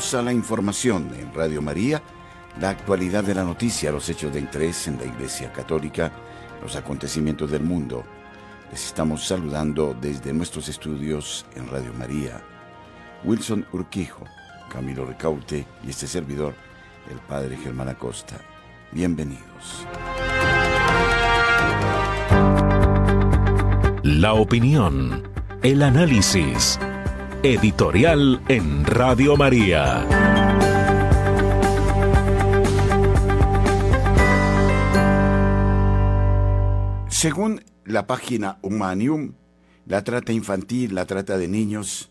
Bienvenidos a la información en Radio María, la actualidad de la noticia, los hechos de interés en la Iglesia Católica, los acontecimientos del mundo. Les estamos saludando desde nuestros estudios en Radio María. Wilson Urquijo, Camilo Recaute y este servidor, el Padre Germán Acosta. Bienvenidos. La opinión, el análisis Editorial en Radio María. Según la página Humanium, la trata infantil, la trata de niños,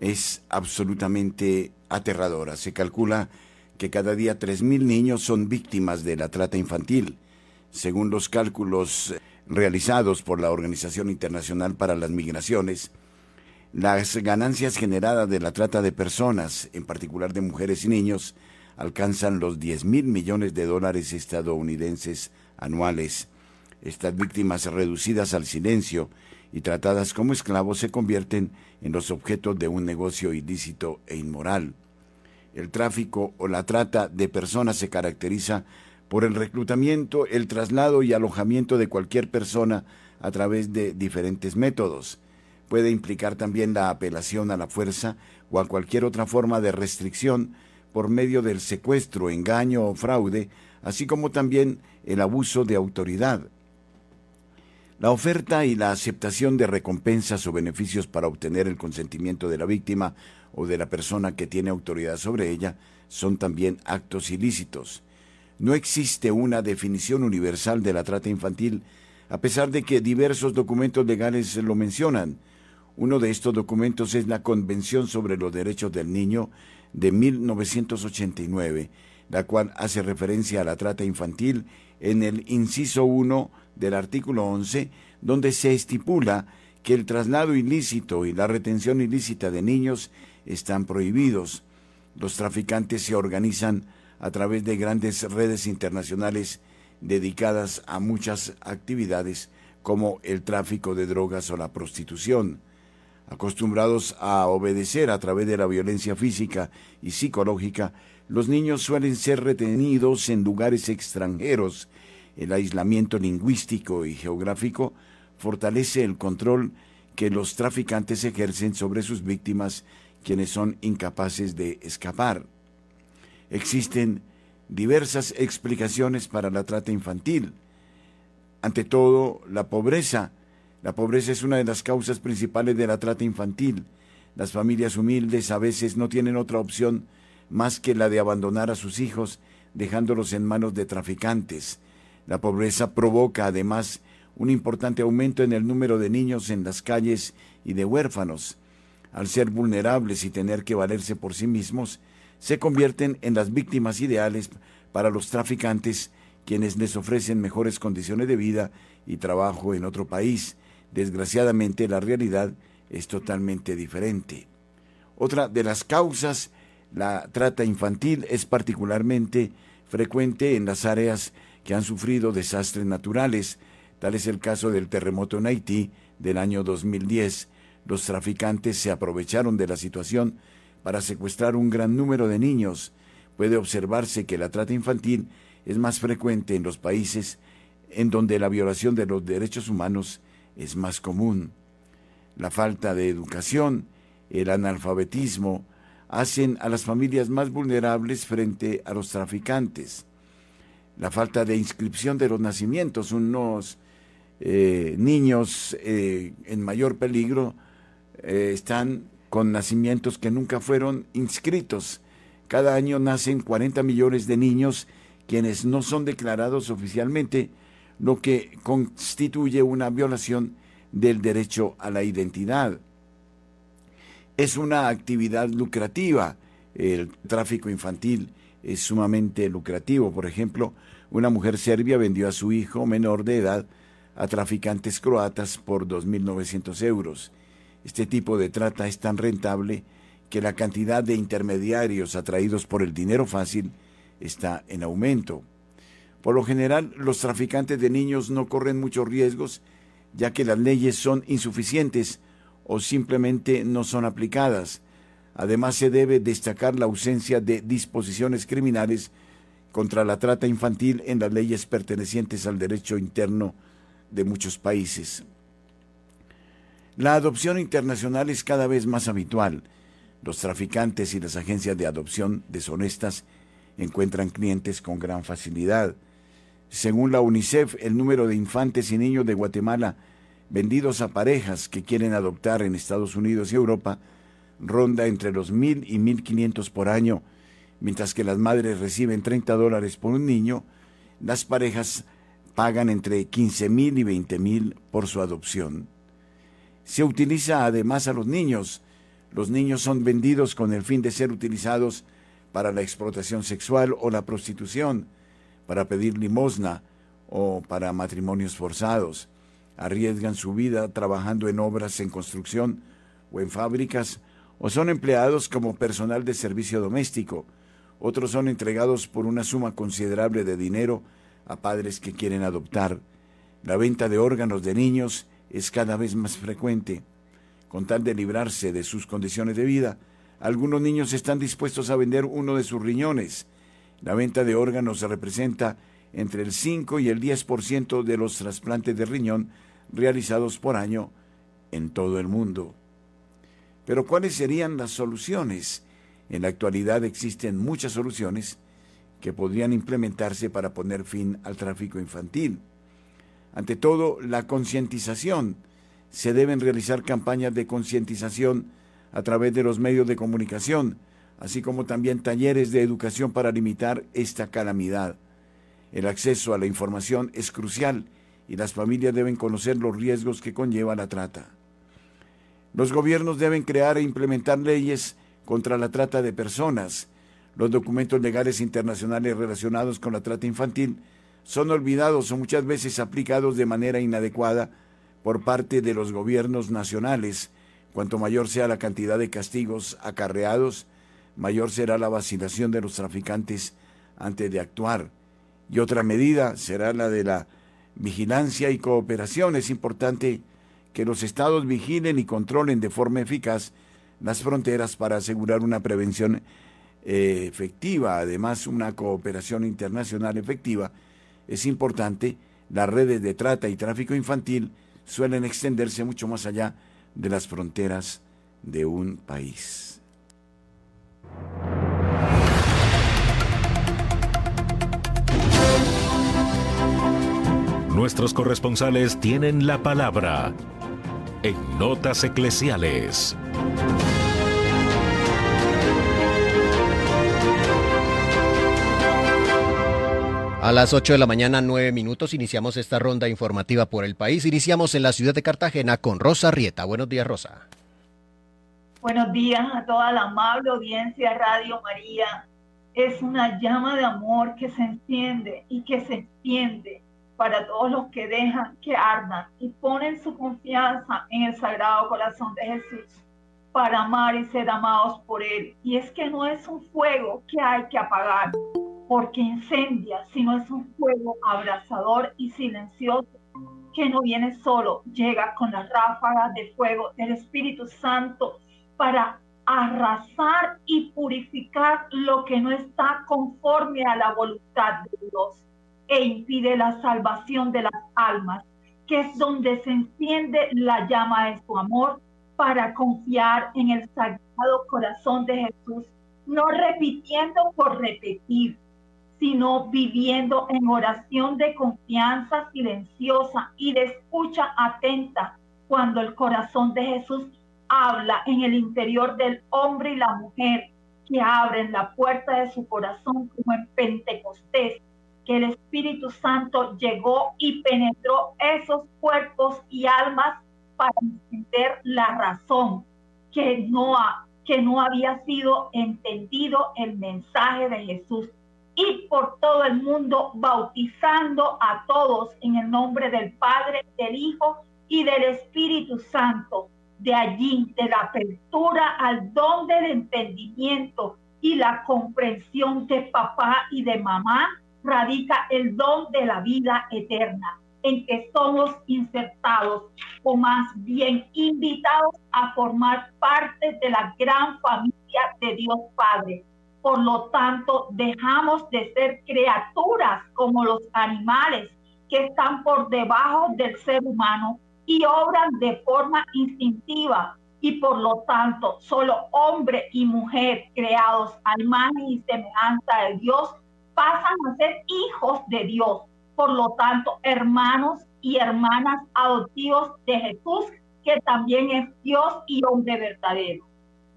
es absolutamente aterradora. Se calcula que cada día 3.000 niños son víctimas de la trata infantil, según los cálculos realizados por la Organización Internacional para las Migraciones las ganancias generadas de la trata de personas, en particular de mujeres y niños, alcanzan los 10 mil millones de dólares estadounidenses anuales. Estas víctimas reducidas al silencio y tratadas como esclavos se convierten en los objetos de un negocio ilícito e inmoral. El tráfico o la trata de personas se caracteriza por el reclutamiento, el traslado y alojamiento de cualquier persona a través de diferentes métodos puede implicar también la apelación a la fuerza o a cualquier otra forma de restricción por medio del secuestro, engaño o fraude, así como también el abuso de autoridad. La oferta y la aceptación de recompensas o beneficios para obtener el consentimiento de la víctima o de la persona que tiene autoridad sobre ella son también actos ilícitos. No existe una definición universal de la trata infantil, a pesar de que diversos documentos legales lo mencionan, uno de estos documentos es la Convención sobre los Derechos del Niño de 1989, la cual hace referencia a la trata infantil en el inciso 1 del artículo 11, donde se estipula que el traslado ilícito y la retención ilícita de niños están prohibidos. Los traficantes se organizan a través de grandes redes internacionales dedicadas a muchas actividades como el tráfico de drogas o la prostitución acostumbrados a obedecer a través de la violencia física y psicológica, los niños suelen ser retenidos en lugares extranjeros. El aislamiento lingüístico y geográfico fortalece el control que los traficantes ejercen sobre sus víctimas, quienes son incapaces de escapar. Existen diversas explicaciones para la trata infantil. Ante todo, la pobreza la pobreza es una de las causas principales de la trata infantil. Las familias humildes a veces no tienen otra opción más que la de abandonar a sus hijos, dejándolos en manos de traficantes. La pobreza provoca además un importante aumento en el número de niños en las calles y de huérfanos. Al ser vulnerables y tener que valerse por sí mismos, se convierten en las víctimas ideales para los traficantes, quienes les ofrecen mejores condiciones de vida y trabajo en otro país, Desgraciadamente la realidad es totalmente diferente. Otra de las causas, la trata infantil, es particularmente frecuente en las áreas que han sufrido desastres naturales. Tal es el caso del terremoto en Haití del año 2010. Los traficantes se aprovecharon de la situación para secuestrar un gran número de niños. Puede observarse que la trata infantil es más frecuente en los países en donde la violación de los derechos humanos es más común. La falta de educación, el analfabetismo, hacen a las familias más vulnerables frente a los traficantes. La falta de inscripción de los nacimientos, unos eh, niños eh, en mayor peligro eh, están con nacimientos que nunca fueron inscritos. Cada año nacen 40 millones de niños quienes no son declarados oficialmente lo que constituye una violación del derecho a la identidad. Es una actividad lucrativa. El tráfico infantil es sumamente lucrativo. Por ejemplo, una mujer serbia vendió a su hijo menor de edad a traficantes croatas por 2.900 euros. Este tipo de trata es tan rentable que la cantidad de intermediarios atraídos por el dinero fácil está en aumento. Por lo general, los traficantes de niños no corren muchos riesgos, ya que las leyes son insuficientes o simplemente no son aplicadas. Además, se debe destacar la ausencia de disposiciones criminales contra la trata infantil en las leyes pertenecientes al derecho interno de muchos países. La adopción internacional es cada vez más habitual. Los traficantes y las agencias de adopción deshonestas encuentran clientes con gran facilidad. Según la UNICEF, el número de infantes y niños de Guatemala vendidos a parejas que quieren adoptar en Estados Unidos y Europa ronda entre los mil y mil quinientos por año, mientras que las madres reciben 30 dólares por un niño, las parejas pagan entre 15 mil y 20 mil por su adopción. Se utiliza además a los niños. Los niños son vendidos con el fin de ser utilizados para la explotación sexual o la prostitución, para pedir limosna o para matrimonios forzados. Arriesgan su vida trabajando en obras en construcción o en fábricas o son empleados como personal de servicio doméstico. Otros son entregados por una suma considerable de dinero a padres que quieren adoptar. La venta de órganos de niños es cada vez más frecuente. Con tal de librarse de sus condiciones de vida, algunos niños están dispuestos a vender uno de sus riñones. La venta de órganos representa entre el 5 y el 10% de los trasplantes de riñón realizados por año en todo el mundo. Pero ¿cuáles serían las soluciones? En la actualidad existen muchas soluciones que podrían implementarse para poner fin al tráfico infantil. Ante todo, la concientización. Se deben realizar campañas de concientización a través de los medios de comunicación, así como también talleres de educación para limitar esta calamidad. El acceso a la información es crucial y las familias deben conocer los riesgos que conlleva la trata. Los gobiernos deben crear e implementar leyes contra la trata de personas. Los documentos legales internacionales relacionados con la trata infantil son olvidados o muchas veces aplicados de manera inadecuada por parte de los gobiernos nacionales, Cuanto mayor sea la cantidad de castigos acarreados, mayor será la vacilación de los traficantes antes de actuar. Y otra medida será la de la vigilancia y cooperación. Es importante que los estados vigilen y controlen de forma eficaz las fronteras para asegurar una prevención eh, efectiva, además una cooperación internacional efectiva. Es importante, las redes de trata y tráfico infantil suelen extenderse mucho más allá de las fronteras de un país. Nuestros corresponsales tienen la palabra en Notas Eclesiales. A las 8 de la mañana, 9 minutos, iniciamos esta ronda informativa por el país. Iniciamos en la ciudad de Cartagena con Rosa Rieta. Buenos días, Rosa. Buenos días a toda la amable audiencia Radio María. Es una llama de amor que se enciende y que se extiende para todos los que dejan que ardan y ponen su confianza en el Sagrado Corazón de Jesús para amar y ser amados por Él. Y es que no es un fuego que hay que apagar, porque incendia, sino es un fuego abrasador y silencioso que no viene solo, llega con las ráfagas de fuego del Espíritu Santo para arrasar y purificar lo que no está conforme a la voluntad de Dios e impide la salvación de las almas, que es donde se enciende la llama de su amor para confiar en el sagrado corazón de Jesús, no repitiendo por repetir, sino viviendo en oración de confianza silenciosa y de escucha atenta cuando el corazón de Jesús habla en el interior del hombre y la mujer que abren la puerta de su corazón como en Pentecostés, que el Espíritu Santo llegó y penetró esos cuerpos y almas para entender la razón que no, que no había sido entendido el mensaje de Jesús y por todo el mundo bautizando a todos en el nombre del Padre, del Hijo y del Espíritu Santo. De allí, de la apertura al don del entendimiento y la comprensión de papá y de mamá, radica el don de la vida eterna, en que somos insertados o más bien invitados a formar parte de la gran familia de Dios Padre. Por lo tanto, dejamos de ser criaturas como los animales que están por debajo del ser humano y obran de forma instintiva y por lo tanto solo hombre y mujer creados al imagen y semejanza de Dios pasan a ser hijos de Dios. Por lo tanto, hermanos y hermanas adoptivos de Jesús, que también es Dios y hombre verdadero.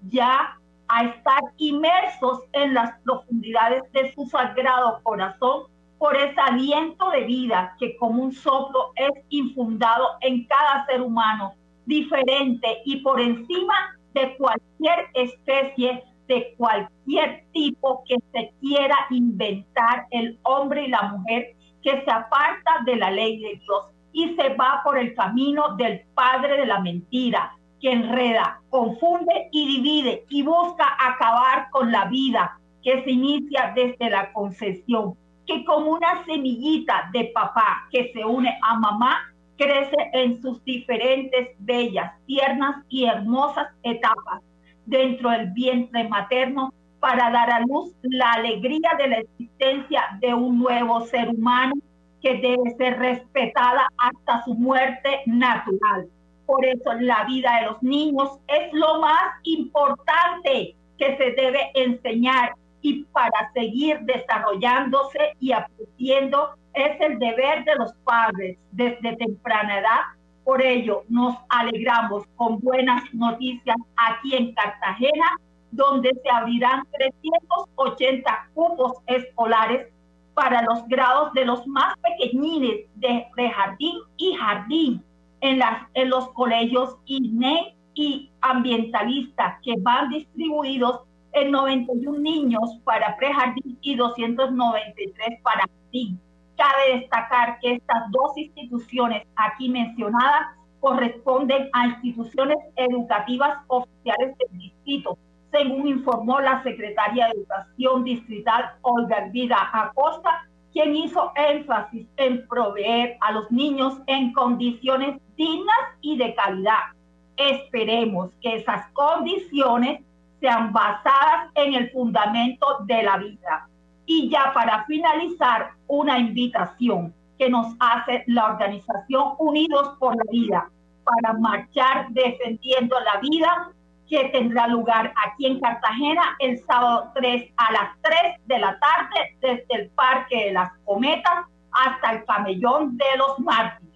Ya a estar inmersos en las profundidades de su sagrado corazón por ese aliento de vida que como un soplo es infundado en cada ser humano diferente y por encima de cualquier especie, de cualquier tipo que se quiera inventar el hombre y la mujer que se aparta de la ley de Dios y se va por el camino del padre de la mentira, que enreda, confunde y divide y busca acabar con la vida que se inicia desde la concesión, que como una semillita de papá que se une a mamá, crece en sus diferentes bellas, tiernas y hermosas etapas dentro del vientre materno para dar a luz la alegría de la existencia de un nuevo ser humano que debe ser respetada hasta su muerte natural. Por eso la vida de los niños es lo más importante que se debe enseñar y para seguir desarrollándose y aprendiendo es el deber de los padres desde temprana edad. Por ello, nos alegramos con buenas noticias aquí en Cartagena, donde se abrirán 380 cupos escolares para los grados de los más pequeñines de jardín y jardín en, las, en los colegios INE y ambientalistas que van distribuidos en 91 niños para prejardín y 293 para jardín. Cabe destacar que estas dos instituciones aquí mencionadas corresponden a instituciones educativas oficiales del distrito, según informó la secretaria de Educación Distrital Olga Vida Acosta, quien hizo énfasis en proveer a los niños en condiciones dignas y de calidad. Esperemos que esas condiciones sean basadas en el fundamento de la vida. Y ya para finalizar, una invitación que nos hace la organización Unidos por la Vida para marchar defendiendo la vida que tendrá lugar aquí en Cartagena el sábado 3 a las 3 de la tarde desde el Parque de las Cometas hasta el Camellón de los Mártires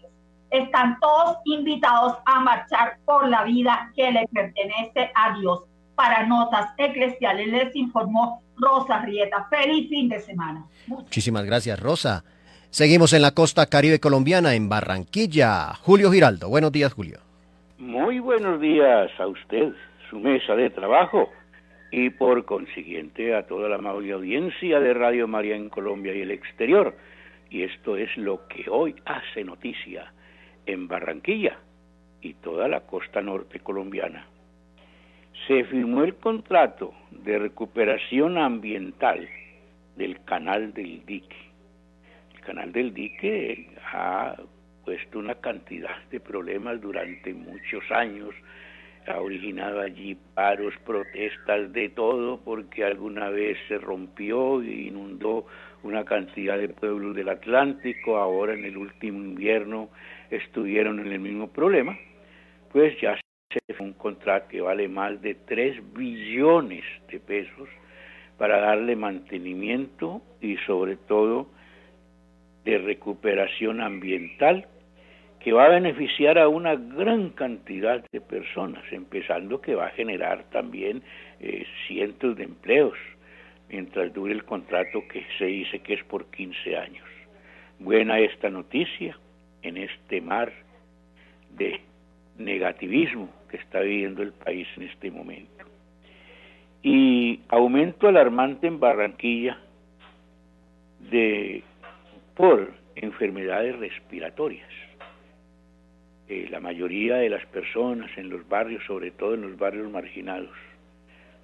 están todos invitados a marchar por la vida que le pertenece a Dios. Para Notas Eclesiales les informó Rosa Rieta. Feliz fin de semana. Muchísimas gracias, Rosa. Seguimos en la costa caribe colombiana, en Barranquilla. Julio Giraldo. Buenos días, Julio. Muy buenos días a usted, su mesa de trabajo y por consiguiente a toda la amable audiencia de Radio María en Colombia y el exterior. Y esto es lo que hoy hace noticia en Barranquilla y toda la costa norte colombiana. Se firmó el contrato de recuperación ambiental del canal del dique. El canal del dique ha puesto una cantidad de problemas durante muchos años, ha originado allí paros, protestas, de todo, porque alguna vez se rompió e inundó una cantidad de pueblos del Atlántico, ahora en el último invierno estuvieron en el mismo problema, pues ya fue un contrato que vale más de 3 billones de pesos para darle mantenimiento y sobre todo de recuperación ambiental que va a beneficiar a una gran cantidad de personas, empezando que va a generar también eh, cientos de empleos mientras dure el contrato que se dice que es por 15 años. Buena esta noticia, en este mar de negativismo que está viviendo el país en este momento. Y aumento alarmante en Barranquilla de por enfermedades respiratorias. Eh, la mayoría de las personas en los barrios, sobre todo en los barrios marginados,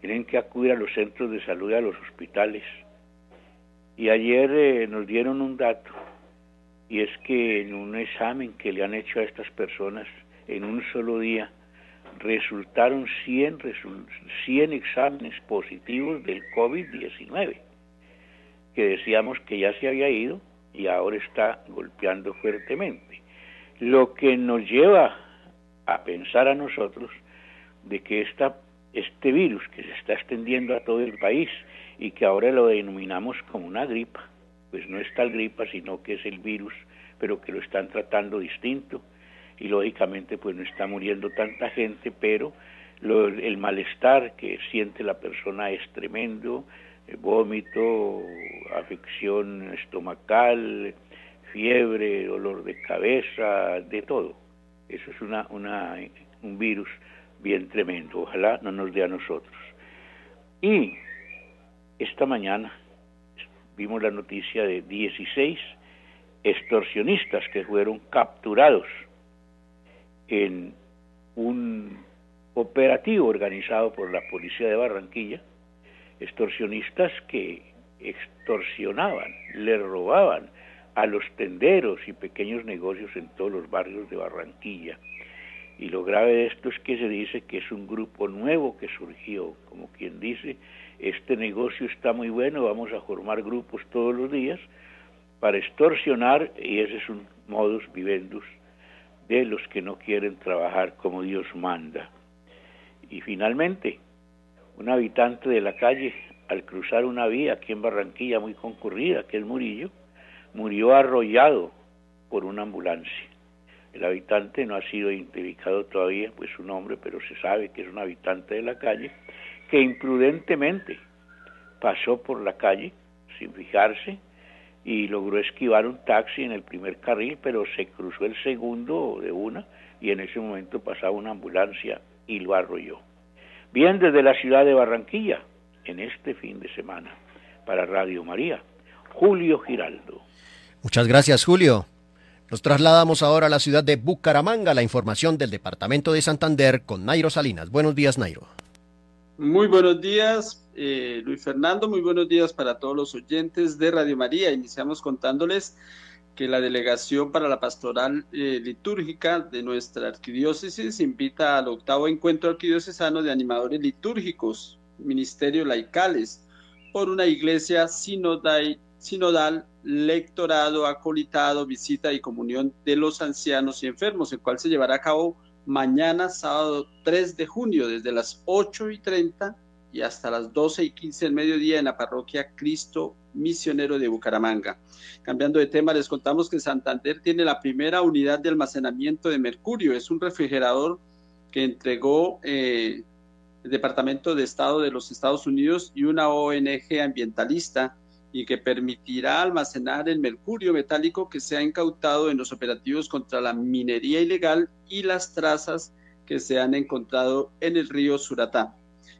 tienen que acudir a los centros de salud a los hospitales. Y ayer eh, nos dieron un dato, y es que en un examen que le han hecho a estas personas en un solo día, resultaron 100, 100 exámenes positivos del COVID-19, que decíamos que ya se había ido y ahora está golpeando fuertemente. Lo que nos lleva a pensar a nosotros de que esta, este virus que se está extendiendo a todo el país y que ahora lo denominamos como una gripa, pues no es tal gripa, sino que es el virus, pero que lo están tratando distinto y lógicamente pues no está muriendo tanta gente, pero el malestar que siente la persona es tremendo, eh, vómito, afección estomacal, fiebre, dolor de cabeza, de todo. Eso es una, una, un virus bien tremendo. Ojalá no nos dé a nosotros. Y esta mañana vimos la noticia de 16 extorsionistas que fueron capturados en un operativo organizado por la policía de Barranquilla, extorsionistas que extorsionaban, le robaban a los tenderos y pequeños negocios en todos los barrios de Barranquilla. Y lo grave de esto es que se dice que es un grupo nuevo que surgió, como quien dice, este negocio está muy bueno, vamos a formar grupos todos los días para extorsionar, y ese es un modus vivendus de los que no quieren trabajar como Dios manda. Y finalmente, un habitante de la calle, al cruzar una vía aquí en Barranquilla muy concurrida, que es Murillo, murió arrollado por una ambulancia. El habitante no ha sido identificado todavía, pues su nombre, pero se sabe que es un habitante de la calle, que imprudentemente pasó por la calle sin fijarse y logró esquivar un taxi en el primer carril, pero se cruzó el segundo de una y en ese momento pasaba una ambulancia y lo arrolló. Bien desde la ciudad de Barranquilla, en este fin de semana, para Radio María, Julio Giraldo. Muchas gracias, Julio. Nos trasladamos ahora a la ciudad de Bucaramanga, la información del departamento de Santander con Nairo Salinas. Buenos días, Nairo. Muy buenos días, eh, Luis Fernando. Muy buenos días para todos los oyentes de Radio María. Iniciamos contándoles que la Delegación para la Pastoral eh, Litúrgica de nuestra arquidiócesis invita al octavo encuentro arquidiocesano de animadores litúrgicos, ministerios laicales, por una iglesia sinodal sinodal, lectorado, acolitado, visita y comunión de los ancianos y enfermos, el cual se llevará a cabo mañana, sábado 3 de junio, desde las 8 y 30 y hasta las 12 y 15 del mediodía en la parroquia Cristo Misionero de Bucaramanga. Cambiando de tema, les contamos que Santander tiene la primera unidad de almacenamiento de mercurio. Es un refrigerador que entregó eh, el Departamento de Estado de los Estados Unidos y una ONG ambientalista y que permitirá almacenar el mercurio metálico que se ha incautado en los operativos contra la minería ilegal y las trazas que se han encontrado en el río Suratá.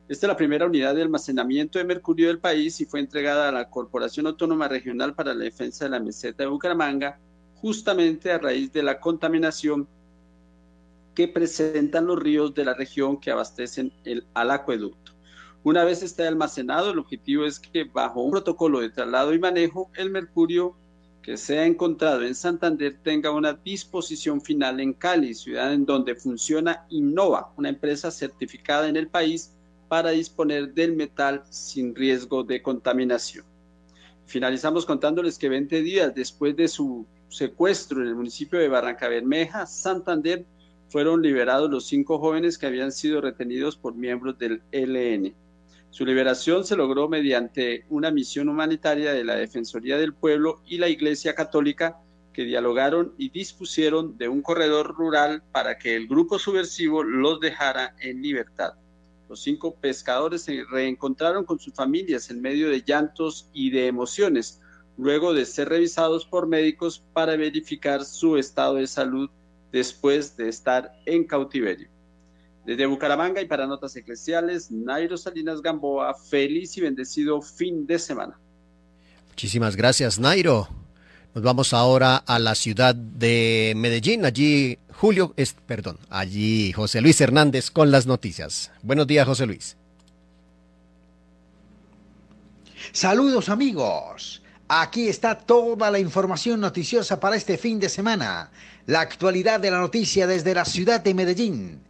Esta es la primera unidad de almacenamiento de mercurio del país y fue entregada a la Corporación Autónoma Regional para la Defensa de la Meseta de Bucaramanga justamente a raíz de la contaminación que presentan los ríos de la región que abastecen el, al acueducto. Una vez esté almacenado, el objetivo es que bajo un protocolo de traslado y manejo, el mercurio que sea encontrado en Santander tenga una disposición final en Cali, ciudad en donde funciona Innova, una empresa certificada en el país para disponer del metal sin riesgo de contaminación. Finalizamos contándoles que 20 días después de su secuestro en el municipio de Barranca Bermeja, Santander, fueron liberados los cinco jóvenes que habían sido retenidos por miembros del ELN. Su liberación se logró mediante una misión humanitaria de la Defensoría del Pueblo y la Iglesia Católica que dialogaron y dispusieron de un corredor rural para que el grupo subversivo los dejara en libertad. Los cinco pescadores se reencontraron con sus familias en medio de llantos y de emociones, luego de ser revisados por médicos para verificar su estado de salud después de estar en cautiverio. Desde Bucaramanga y para Notas Eclesiales, Nairo Salinas Gamboa, feliz y bendecido fin de semana. Muchísimas gracias, Nairo. Nos vamos ahora a la ciudad de Medellín. Allí Julio, es, perdón, allí José Luis Hernández con las noticias. Buenos días, José Luis. Saludos amigos. Aquí está toda la información noticiosa para este fin de semana. La actualidad de la noticia desde la ciudad de Medellín.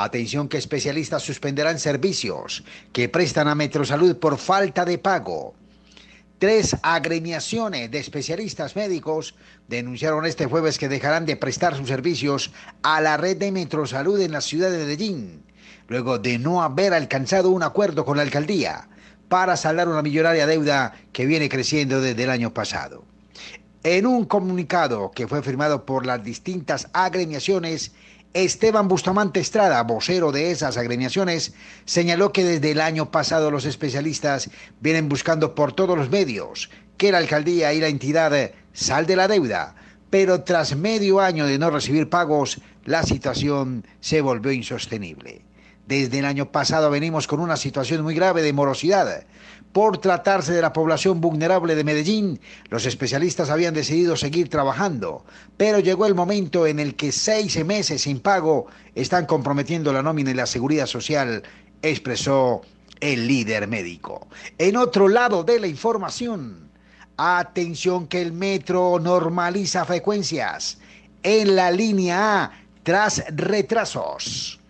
Atención que especialistas suspenderán servicios que prestan a Metrosalud por falta de pago. Tres agremiaciones de especialistas médicos denunciaron este jueves que dejarán de prestar sus servicios a la red de Metrosalud en la ciudad de Medellín, luego de no haber alcanzado un acuerdo con la alcaldía para saldar una millonaria deuda que viene creciendo desde el año pasado. En un comunicado que fue firmado por las distintas agremiaciones, Esteban Bustamante Estrada, vocero de esas agremiaciones, señaló que desde el año pasado los especialistas vienen buscando por todos los medios que la alcaldía y la entidad salde la deuda, pero tras medio año de no recibir pagos, la situación se volvió insostenible. Desde el año pasado venimos con una situación muy grave de morosidad. Por tratarse de la población vulnerable de Medellín, los especialistas habían decidido seguir trabajando, pero llegó el momento en el que seis meses sin pago están comprometiendo la nómina y la seguridad social, expresó el líder médico. En otro lado de la información, atención que el metro normaliza frecuencias en la línea A tras retrasos.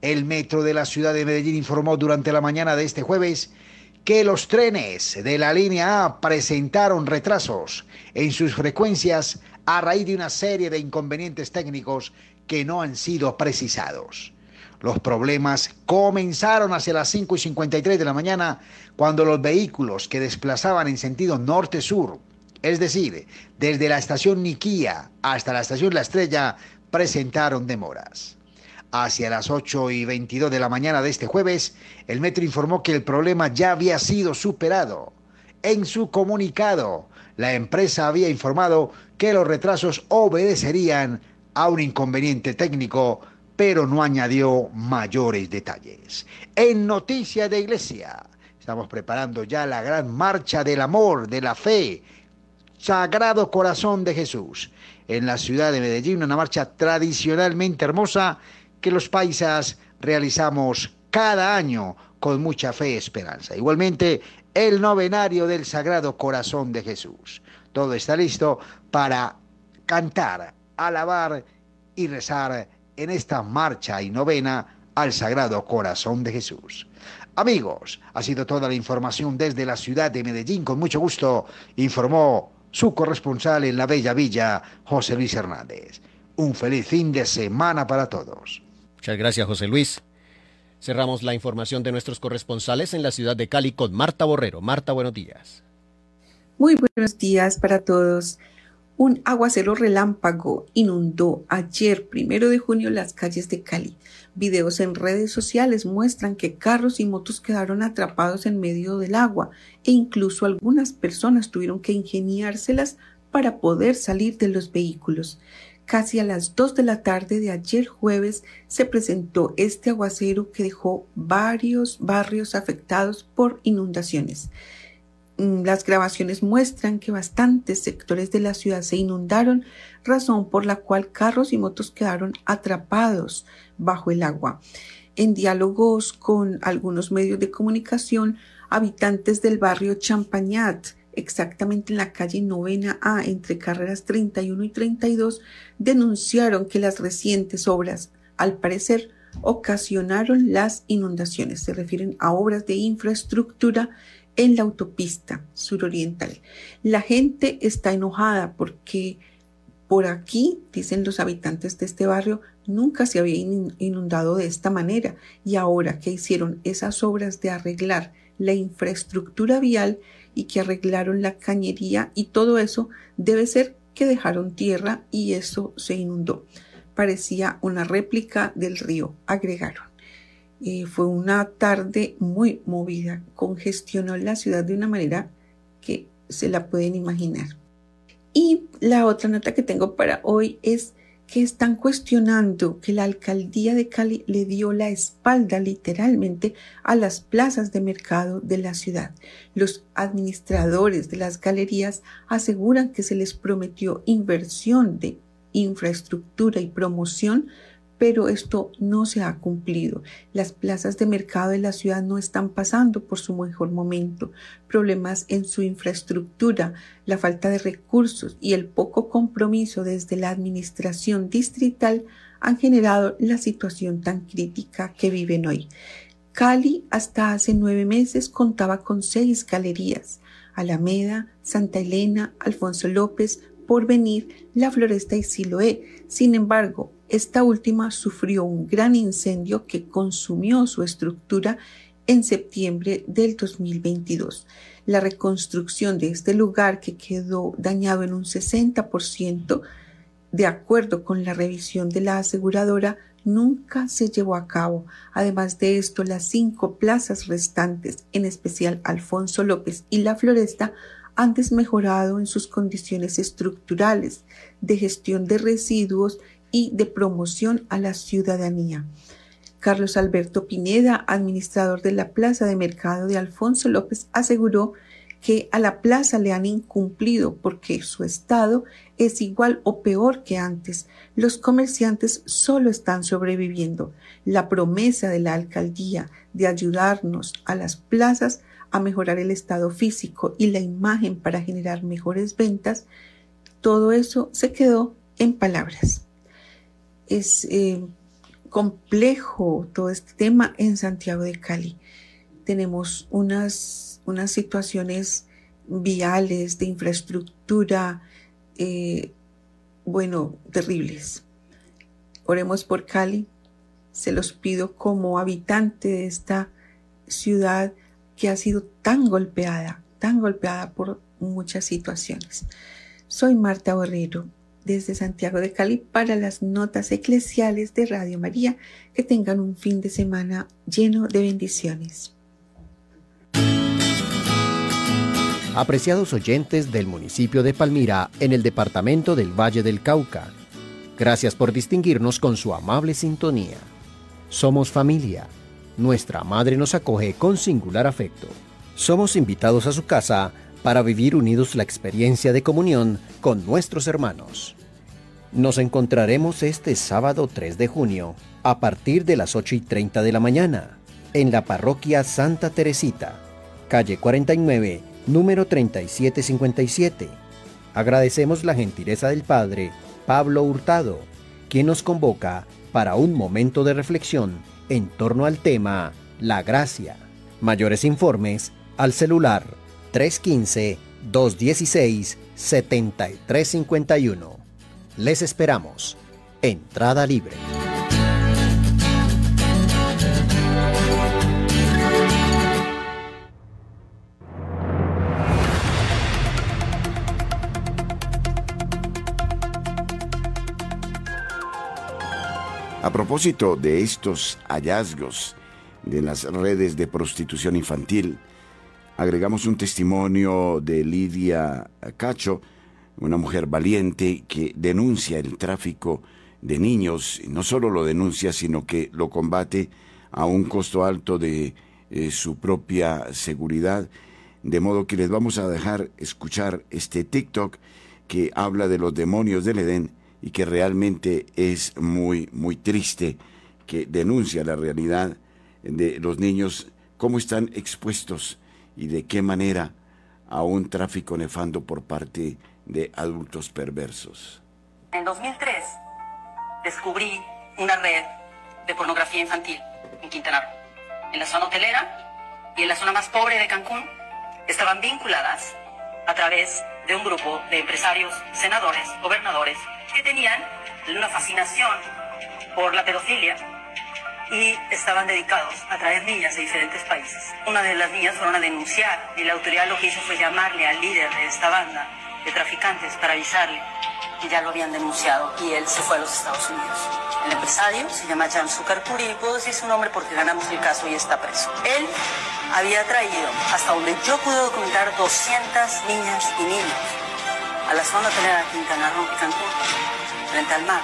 El metro de la ciudad de Medellín informó durante la mañana de este jueves que los trenes de la línea A presentaron retrasos en sus frecuencias a raíz de una serie de inconvenientes técnicos que no han sido precisados. Los problemas comenzaron hacia las 5 y 53 de la mañana cuando los vehículos que desplazaban en sentido norte-sur, es decir, desde la estación Niquía hasta la estación La Estrella, presentaron demoras. Hacia las 8 y 22 de la mañana de este jueves, el metro informó que el problema ya había sido superado. En su comunicado, la empresa había informado que los retrasos obedecerían a un inconveniente técnico, pero no añadió mayores detalles. En Noticia de Iglesia, estamos preparando ya la gran marcha del amor, de la fe, Sagrado Corazón de Jesús. En la ciudad de Medellín, una marcha tradicionalmente hermosa que los paisas realizamos cada año con mucha fe y esperanza. Igualmente, el novenario del Sagrado Corazón de Jesús. Todo está listo para cantar, alabar y rezar en esta marcha y novena al Sagrado Corazón de Jesús. Amigos, ha sido toda la información desde la ciudad de Medellín. Con mucho gusto informó su corresponsal en la Bella Villa, José Luis Hernández. Un feliz fin de semana para todos. Muchas gracias, José Luis. Cerramos la información de nuestros corresponsales en la ciudad de Cali con Marta Borrero. Marta, buenos días. Muy buenos días para todos. Un aguacero relámpago inundó ayer, primero de junio, las calles de Cali. Videos en redes sociales muestran que carros y motos quedaron atrapados en medio del agua e incluso algunas personas tuvieron que ingeniárselas para poder salir de los vehículos. Casi a las 2 de la tarde de ayer jueves se presentó este aguacero que dejó varios barrios afectados por inundaciones. Mm, las grabaciones muestran que bastantes sectores de la ciudad se inundaron, razón por la cual carros y motos quedaron atrapados bajo el agua. En diálogos con algunos medios de comunicación, habitantes del barrio Champagnat exactamente en la calle Novena A, entre carreras 31 y 32, denunciaron que las recientes obras, al parecer, ocasionaron las inundaciones. Se refieren a obras de infraestructura en la autopista suroriental. La gente está enojada porque por aquí, dicen los habitantes de este barrio, nunca se había inundado de esta manera y ahora que hicieron esas obras de arreglar la infraestructura vial, y que arreglaron la cañería y todo eso debe ser que dejaron tierra y eso se inundó. Parecía una réplica del río, agregaron. Eh, fue una tarde muy movida, congestionó la ciudad de una manera que se la pueden imaginar. Y la otra nota que tengo para hoy es que están cuestionando que la alcaldía de Cali le dio la espalda literalmente a las plazas de mercado de la ciudad. Los administradores de las galerías aseguran que se les prometió inversión de infraestructura y promoción pero esto no se ha cumplido. Las plazas de mercado de la ciudad no están pasando por su mejor momento. Problemas en su infraestructura, la falta de recursos y el poco compromiso desde la administración distrital han generado la situación tan crítica que viven hoy. Cali hasta hace nueve meses contaba con seis galerías. Alameda, Santa Elena, Alfonso López, Porvenir, La Floresta y Siloé. Sin embargo, esta última sufrió un gran incendio que consumió su estructura en septiembre del 2022. La reconstrucción de este lugar, que quedó dañado en un 60%, de acuerdo con la revisión de la aseguradora, nunca se llevó a cabo. Además de esto, las cinco plazas restantes, en especial Alfonso López y La Floresta, han desmejorado en sus condiciones estructurales de gestión de residuos y de promoción a la ciudadanía. Carlos Alberto Pineda, administrador de la Plaza de Mercado de Alfonso López, aseguró que a la plaza le han incumplido porque su estado es igual o peor que antes. Los comerciantes solo están sobreviviendo. La promesa de la alcaldía de ayudarnos a las plazas a mejorar el estado físico y la imagen para generar mejores ventas, todo eso se quedó en palabras es eh, complejo todo este tema en Santiago de Cali. Tenemos unas, unas situaciones viales, de infraestructura, eh, bueno, terribles. Oremos por Cali. Se los pido como habitante de esta ciudad que ha sido tan golpeada, tan golpeada por muchas situaciones. Soy Marta Borrero desde Santiago de Cali para las notas eclesiales de Radio María. Que tengan un fin de semana lleno de bendiciones. Apreciados oyentes del municipio de Palmira en el departamento del Valle del Cauca, gracias por distinguirnos con su amable sintonía. Somos familia. Nuestra madre nos acoge con singular afecto. Somos invitados a su casa para vivir unidos la experiencia de comunión con nuestros hermanos. Nos encontraremos este sábado 3 de junio a partir de las 8 y 30 de la mañana en la parroquia Santa Teresita, calle 49, número 3757. Agradecemos la gentileza del Padre Pablo Hurtado, quien nos convoca para un momento de reflexión en torno al tema La Gracia. Mayores informes al celular 315-216-7351. Les esperamos. Entrada libre. A propósito de estos hallazgos de las redes de prostitución infantil, agregamos un testimonio de Lidia Cacho, una mujer valiente que denuncia el tráfico de niños, no solo lo denuncia, sino que lo combate a un costo alto de eh, su propia seguridad. De modo que les vamos a dejar escuchar este TikTok que habla de los demonios del Edén y que realmente es muy, muy triste, que denuncia la realidad de los niños, cómo están expuestos y de qué manera a un tráfico nefando por parte de adultos perversos. En 2003 descubrí una red de pornografía infantil en Quintana Roo. En la zona hotelera y en la zona más pobre de Cancún estaban vinculadas a través de un grupo de empresarios, senadores, gobernadores, que tenían una fascinación por la pedofilia y estaban dedicados a traer niñas de diferentes países. Una de las niñas fueron a denunciar y la autoridad lo que hizo fue llamarle al líder de esta banda de traficantes para avisarle que ya lo habían denunciado y él se fue a los Estados Unidos. El empresario se llama Jan Sukarpuri puedo decir su nombre porque ganamos el caso y está preso. Él había traído, hasta donde yo pude documentar, 200 niñas y niños a la zona hotelera de Quintana Roo y Cancún, frente al mar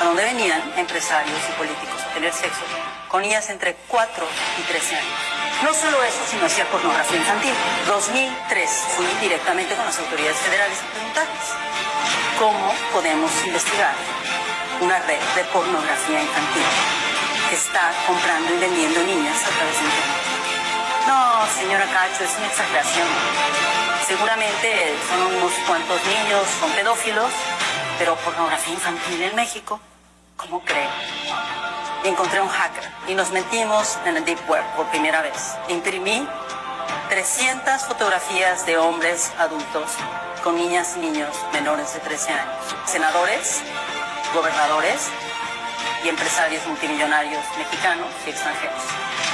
a donde venían empresarios y políticos tener sexo con niñas entre 4 y 13 años. No solo eso, sino hacía pornografía infantil. 2003 fui directamente con las autoridades federales a preguntarles cómo podemos investigar una red de pornografía infantil que está comprando y vendiendo niñas a través de Internet. No, señora Cacho, es una exageración. Seguramente son unos cuantos niños, son pedófilos, pero pornografía infantil en México, ¿cómo cree? Encontré un hacker y nos metimos en el Deep Web por primera vez. Imprimí 300 fotografías de hombres adultos con niñas y niños menores de 13 años. Senadores, gobernadores y empresarios multimillonarios mexicanos y extranjeros.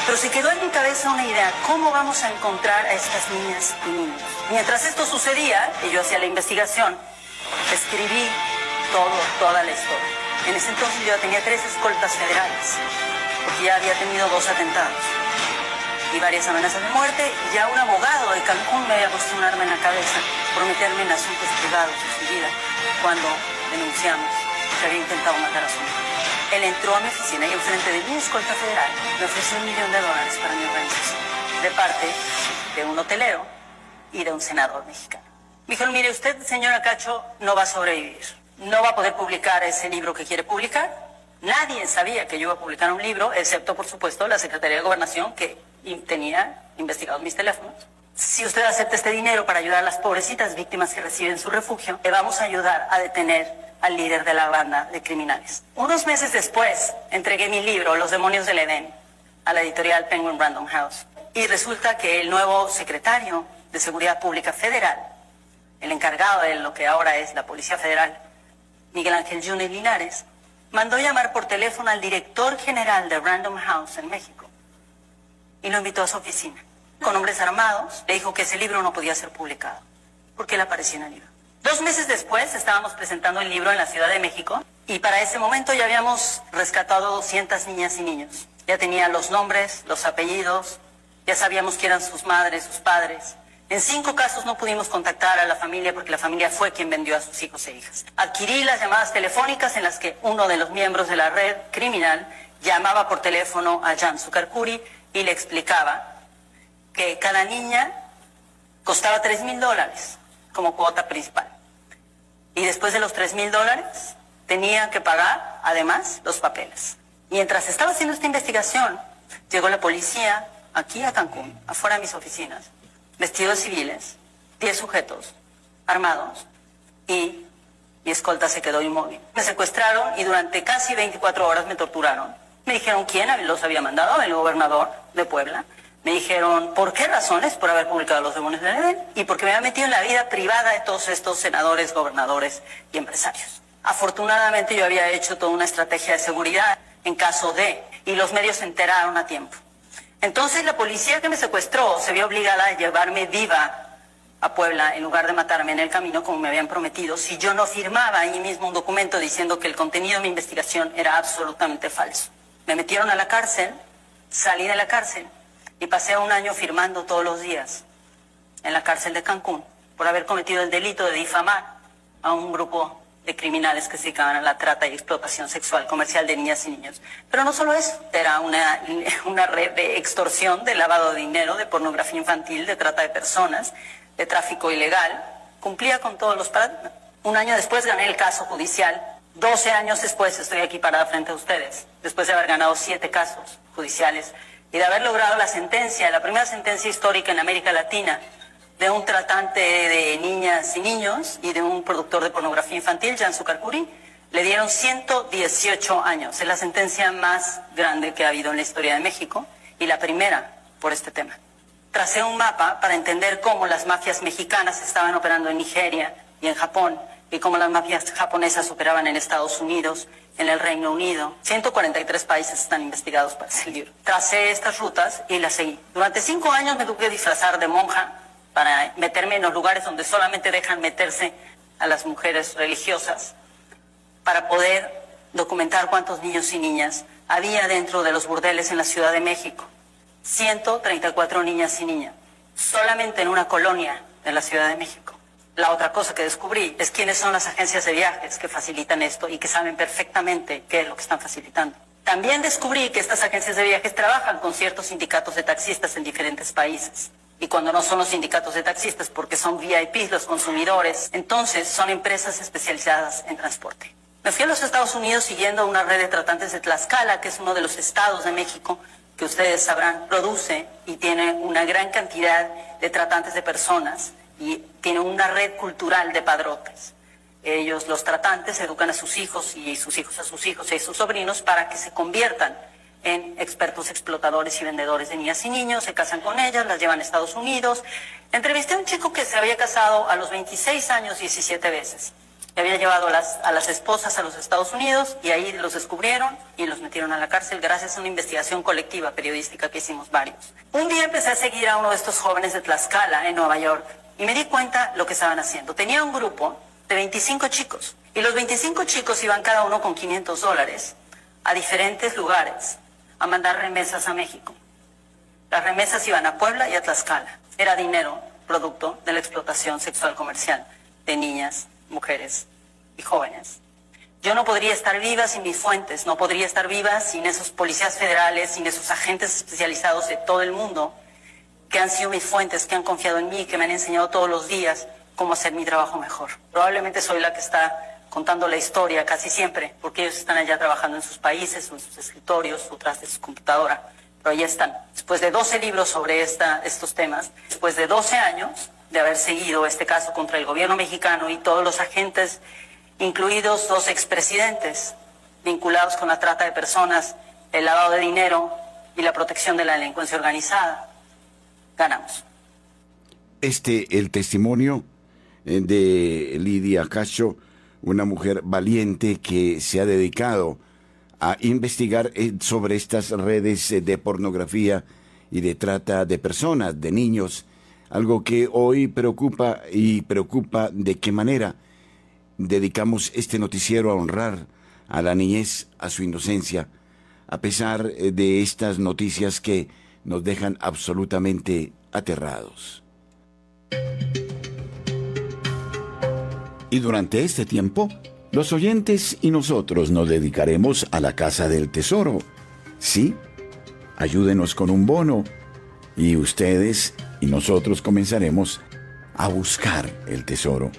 Pero se quedó en mi cabeza una idea, ¿cómo vamos a encontrar a estas niñas y niños? Mientras esto sucedía, y yo hacía la investigación, escribí todo, toda la historia. En ese entonces yo tenía tres escoltas federales, porque ya había tenido dos atentados y varias amenazas de muerte. Ya un abogado de Cancún me había puesto un arma en la cabeza por meterme en asuntos privados de su vida cuando denunciamos que había intentado matar a su hijo. Él entró a mi oficina y enfrente de mi escolta federal me ofreció un millón de dólares para mi organización, de parte de un hotelero y de un senador mexicano. Me dijeron, mire, usted, señora Cacho, no va a sobrevivir. No va a poder publicar ese libro que quiere publicar. Nadie sabía que yo iba a publicar un libro, excepto, por supuesto, la Secretaría de Gobernación, que tenía investigados mis teléfonos. Si usted acepta este dinero para ayudar a las pobrecitas víctimas que reciben su refugio, le vamos a ayudar a detener al líder de la banda de criminales. Unos meses después, entregué mi libro, Los demonios del Edén, a la editorial Penguin Random House. Y resulta que el nuevo secretario de Seguridad Pública Federal el encargado de lo que ahora es la Policía Federal, Miguel Ángel Junior Linares, mandó llamar por teléfono al director general de Random House en México y lo invitó a su oficina. Con hombres armados, le dijo que ese libro no podía ser publicado, porque él aparecía en el libro. Dos meses después estábamos presentando el libro en la Ciudad de México y para ese momento ya habíamos rescatado 200 niñas y niños. Ya tenía los nombres, los apellidos, ya sabíamos quién eran sus madres, sus padres, en cinco casos no pudimos contactar a la familia porque la familia fue quien vendió a sus hijos e hijas. Adquirí las llamadas telefónicas en las que uno de los miembros de la red criminal llamaba por teléfono a Jan Sukarkuri y le explicaba que cada niña costaba tres mil dólares como cuota principal. Y después de los tres mil dólares tenía que pagar además los papeles. Mientras estaba haciendo esta investigación, llegó la policía aquí a Cancún, afuera de mis oficinas, vestidos civiles, 10 sujetos armados y mi escolta se quedó inmóvil. Me secuestraron y durante casi 24 horas me torturaron. Me dijeron quién los había mandado, el gobernador de Puebla. Me dijeron por qué razones, por haber publicado Los demonios de Edén y porque me había metido en la vida privada de todos estos senadores, gobernadores y empresarios. Afortunadamente yo había hecho toda una estrategia de seguridad en caso de, y los medios se enteraron a tiempo. Entonces la policía que me secuestró se vio obligada a llevarme viva a Puebla en lugar de matarme en el camino como me habían prometido si yo no firmaba ahí mismo un documento diciendo que el contenido de mi investigación era absolutamente falso. Me metieron a la cárcel, salí de la cárcel y pasé un año firmando todos los días en la cárcel de Cancún por haber cometido el delito de difamar a un grupo de criminales que se dedicaban a la trata y explotación sexual comercial de niñas y niños. Pero no solo eso, era una, una red de extorsión, de lavado de dinero, de pornografía infantil, de trata de personas, de tráfico ilegal. Cumplía con todos los paradigmas. Un año después gané el caso judicial. 12 años después estoy aquí parada frente a ustedes, después de haber ganado siete casos judiciales y de haber logrado la sentencia, la primera sentencia histórica en América Latina de un tratante de niñas y niños y de un productor de pornografía infantil, Jan Sukarkuri, le dieron 118 años. Es la sentencia más grande que ha habido en la historia de México y la primera por este tema. Tracé un mapa para entender cómo las mafias mexicanas estaban operando en Nigeria y en Japón y cómo las mafias japonesas operaban en Estados Unidos, en el Reino Unido. 143 países están investigados para ese libro. Tracé estas rutas y las seguí. Durante cinco años me tuve que disfrazar de monja para meterme en los lugares donde solamente dejan meterse a las mujeres religiosas, para poder documentar cuántos niños y niñas había dentro de los burdeles en la Ciudad de México. 134 niñas y niñas, solamente en una colonia de la Ciudad de México. La otra cosa que descubrí es quiénes son las agencias de viajes que facilitan esto y que saben perfectamente qué es lo que están facilitando. También descubrí que estas agencias de viajes trabajan con ciertos sindicatos de taxistas en diferentes países. Y cuando no son los sindicatos de taxistas, porque son VIPs los consumidores, entonces son empresas especializadas en transporte. Me fui a los Estados Unidos siguiendo una red de tratantes de Tlaxcala, que es uno de los estados de México que ustedes sabrán produce y tiene una gran cantidad de tratantes de personas y tiene una red cultural de padrotes. Ellos, los tratantes, educan a sus hijos y sus hijos a sus hijos y a sus sobrinos para que se conviertan en expertos explotadores y vendedores de niñas y niños, se casan con ellas, las llevan a Estados Unidos. Entrevisté a un chico que se había casado a los 26 años 17 veces. Le había llevado a las, a las esposas a los Estados Unidos y ahí los descubrieron y los metieron a la cárcel gracias a una investigación colectiva periodística que hicimos varios. Un día empecé a seguir a uno de estos jóvenes de Tlaxcala, en Nueva York, y me di cuenta lo que estaban haciendo. Tenía un grupo de 25 chicos y los 25 chicos iban cada uno con 500 dólares a diferentes lugares a mandar remesas a México. Las remesas iban a Puebla y a Tlaxcala. Era dinero producto de la explotación sexual comercial de niñas, mujeres y jóvenes. Yo no podría estar viva sin mis fuentes, no podría estar viva sin esos policías federales, sin esos agentes especializados de todo el mundo que han sido mis fuentes, que han confiado en mí, que me han enseñado todos los días cómo hacer mi trabajo mejor. Probablemente soy la que está contando la historia casi siempre, porque ellos están allá trabajando en sus países, en sus escritorios, o tras de su computadora. Pero ahí están. Después de 12 libros sobre esta, estos temas, después de 12 años de haber seguido este caso contra el gobierno mexicano y todos los agentes, incluidos dos expresidentes vinculados con la trata de personas, el lavado de dinero y la protección de la delincuencia organizada, ganamos. Este, el testimonio eh, de Lidia Cacho una mujer valiente que se ha dedicado a investigar eh, sobre estas redes eh, de pornografía y de trata de personas, de niños, algo que hoy preocupa y preocupa de qué manera dedicamos este noticiero a honrar a la niñez, a su inocencia, a pesar eh, de estas noticias que nos dejan absolutamente aterrados. Y durante este tiempo, los oyentes y nosotros nos dedicaremos a la Casa del Tesoro. Sí, ayúdenos con un bono y ustedes y nosotros comenzaremos a buscar el tesoro.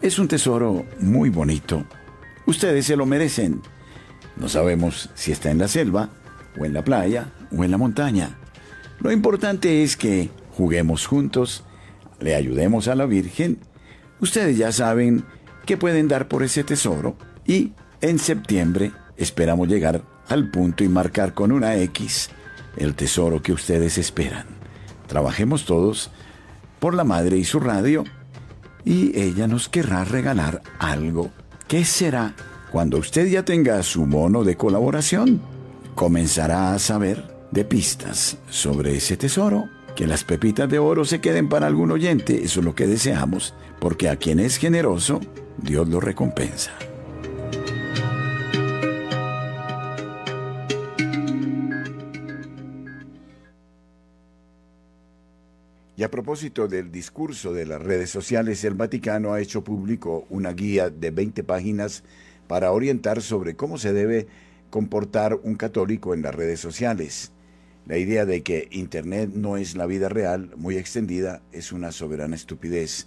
Es un tesoro muy bonito. Ustedes se lo merecen. No sabemos si está en la selva, o en la playa, o en la montaña. Lo importante es que juguemos juntos, le ayudemos a la Virgen Ustedes ya saben que pueden dar por ese tesoro y en septiembre esperamos llegar al punto y marcar con una X el tesoro que ustedes esperan. Trabajemos todos por la madre y su radio y ella nos querrá regalar algo. ¿Qué será? Cuando usted ya tenga su mono de colaboración, comenzará a saber de pistas sobre ese tesoro que las pepitas de oro se queden para algún oyente, eso es lo que deseamos, porque a quien es generoso, Dios lo recompensa. Y a propósito del discurso de las redes sociales, el Vaticano ha hecho público una guía de 20 páginas para orientar sobre cómo se debe comportar un católico en las redes sociales. La idea de que Internet no es la vida real, muy extendida, es una soberana estupidez.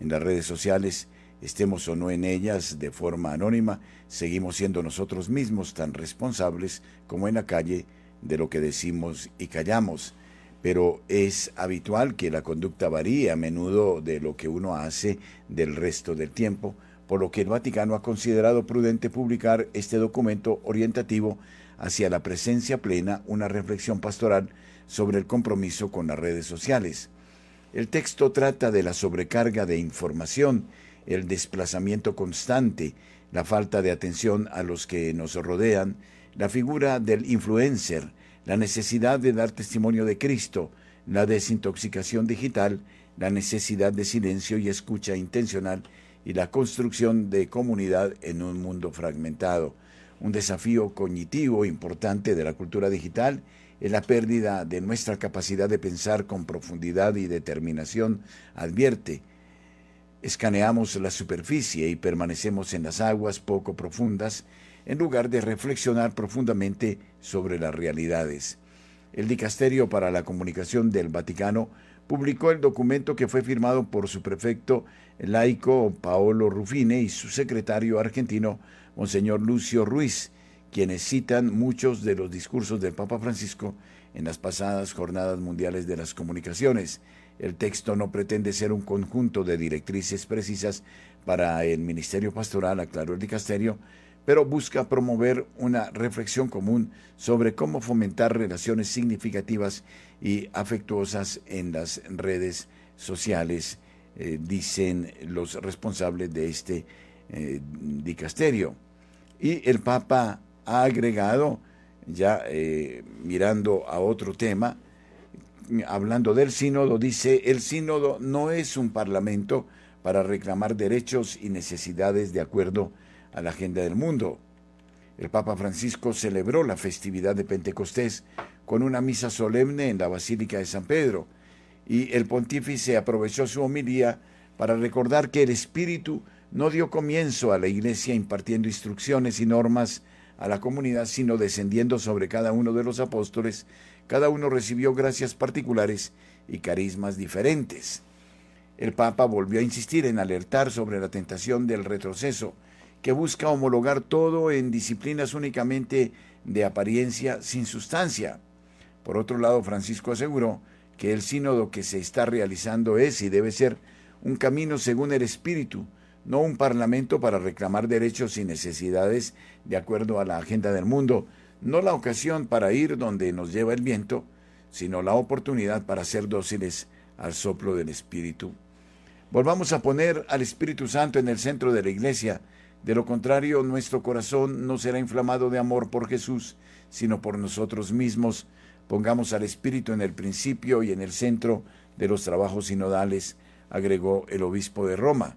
En las redes sociales, estemos o no en ellas de forma anónima, seguimos siendo nosotros mismos tan responsables como en la calle de lo que decimos y callamos. Pero es habitual que la conducta varíe a menudo de lo que uno hace del resto del tiempo, por lo que el Vaticano ha considerado prudente publicar este documento orientativo hacia la presencia plena una reflexión pastoral sobre el compromiso con las redes sociales. El texto trata de la sobrecarga de información, el desplazamiento constante, la falta de atención a los que nos rodean, la figura del influencer, la necesidad de dar testimonio de Cristo, la desintoxicación digital, la necesidad de silencio y escucha intencional y la construcción de comunidad en un mundo fragmentado. Un desafío cognitivo importante de la cultura digital es la pérdida de nuestra capacidad de pensar con profundidad y determinación, advierte. Escaneamos la superficie y permanecemos en las aguas poco profundas en lugar de reflexionar profundamente sobre las realidades. El Dicasterio para la Comunicación del Vaticano publicó el documento que fue firmado por su prefecto laico Paolo Rufine y su secretario argentino, Monseñor Lucio Ruiz, quienes citan muchos de los discursos del Papa Francisco en las pasadas jornadas mundiales de las comunicaciones. El texto no pretende ser un conjunto de directrices precisas para el ministerio pastoral, aclaró el dicasterio, pero busca promover una reflexión común sobre cómo fomentar relaciones significativas y afectuosas en las redes sociales, eh, dicen los responsables de este eh, dicasterio. Y el Papa ha agregado, ya eh, mirando a otro tema, hablando del sínodo, dice, el sínodo no es un parlamento para reclamar derechos y necesidades de acuerdo a la agenda del mundo. El Papa Francisco celebró la festividad de Pentecostés con una misa solemne en la Basílica de San Pedro, y el pontífice aprovechó su homilía para recordar que el Espíritu no dio comienzo a la Iglesia impartiendo instrucciones y normas a la comunidad, sino descendiendo sobre cada uno de los apóstoles, cada uno recibió gracias particulares y carismas diferentes. El Papa volvió a insistir en alertar sobre la tentación del retroceso, que busca homologar todo en disciplinas únicamente de apariencia sin sustancia. Por otro lado, Francisco aseguró que el sínodo que se está realizando es y debe ser un camino según el Espíritu, no un parlamento para reclamar derechos y necesidades de acuerdo a la agenda del mundo, no la ocasión para ir donde nos lleva el viento, sino la oportunidad para ser dóciles al soplo del Espíritu. Volvamos a poner al Espíritu Santo en el centro de la iglesia, de lo contrario nuestro corazón no será inflamado de amor por Jesús, sino por nosotros mismos. Pongamos al Espíritu en el principio y en el centro de los trabajos sinodales, agregó el obispo de Roma.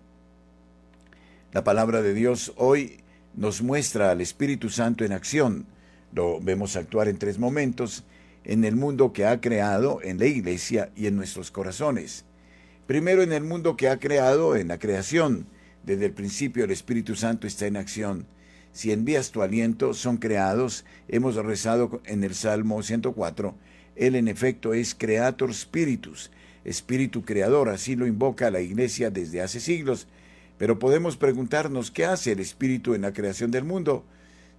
La palabra de Dios hoy nos muestra al Espíritu Santo en acción. Lo vemos actuar en tres momentos en el mundo que ha creado, en la iglesia y en nuestros corazones. Primero en el mundo que ha creado, en la creación. Desde el principio el Espíritu Santo está en acción. Si envías tu aliento, son creados. Hemos rezado en el Salmo 104. Él en efecto es Creator Spiritus, Espíritu Creador, así lo invoca la Iglesia desde hace siglos pero podemos preguntarnos qué hace el Espíritu en la creación del mundo.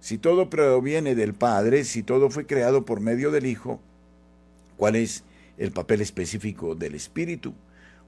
Si todo proviene del Padre, si todo fue creado por medio del Hijo, ¿cuál es el papel específico del Espíritu?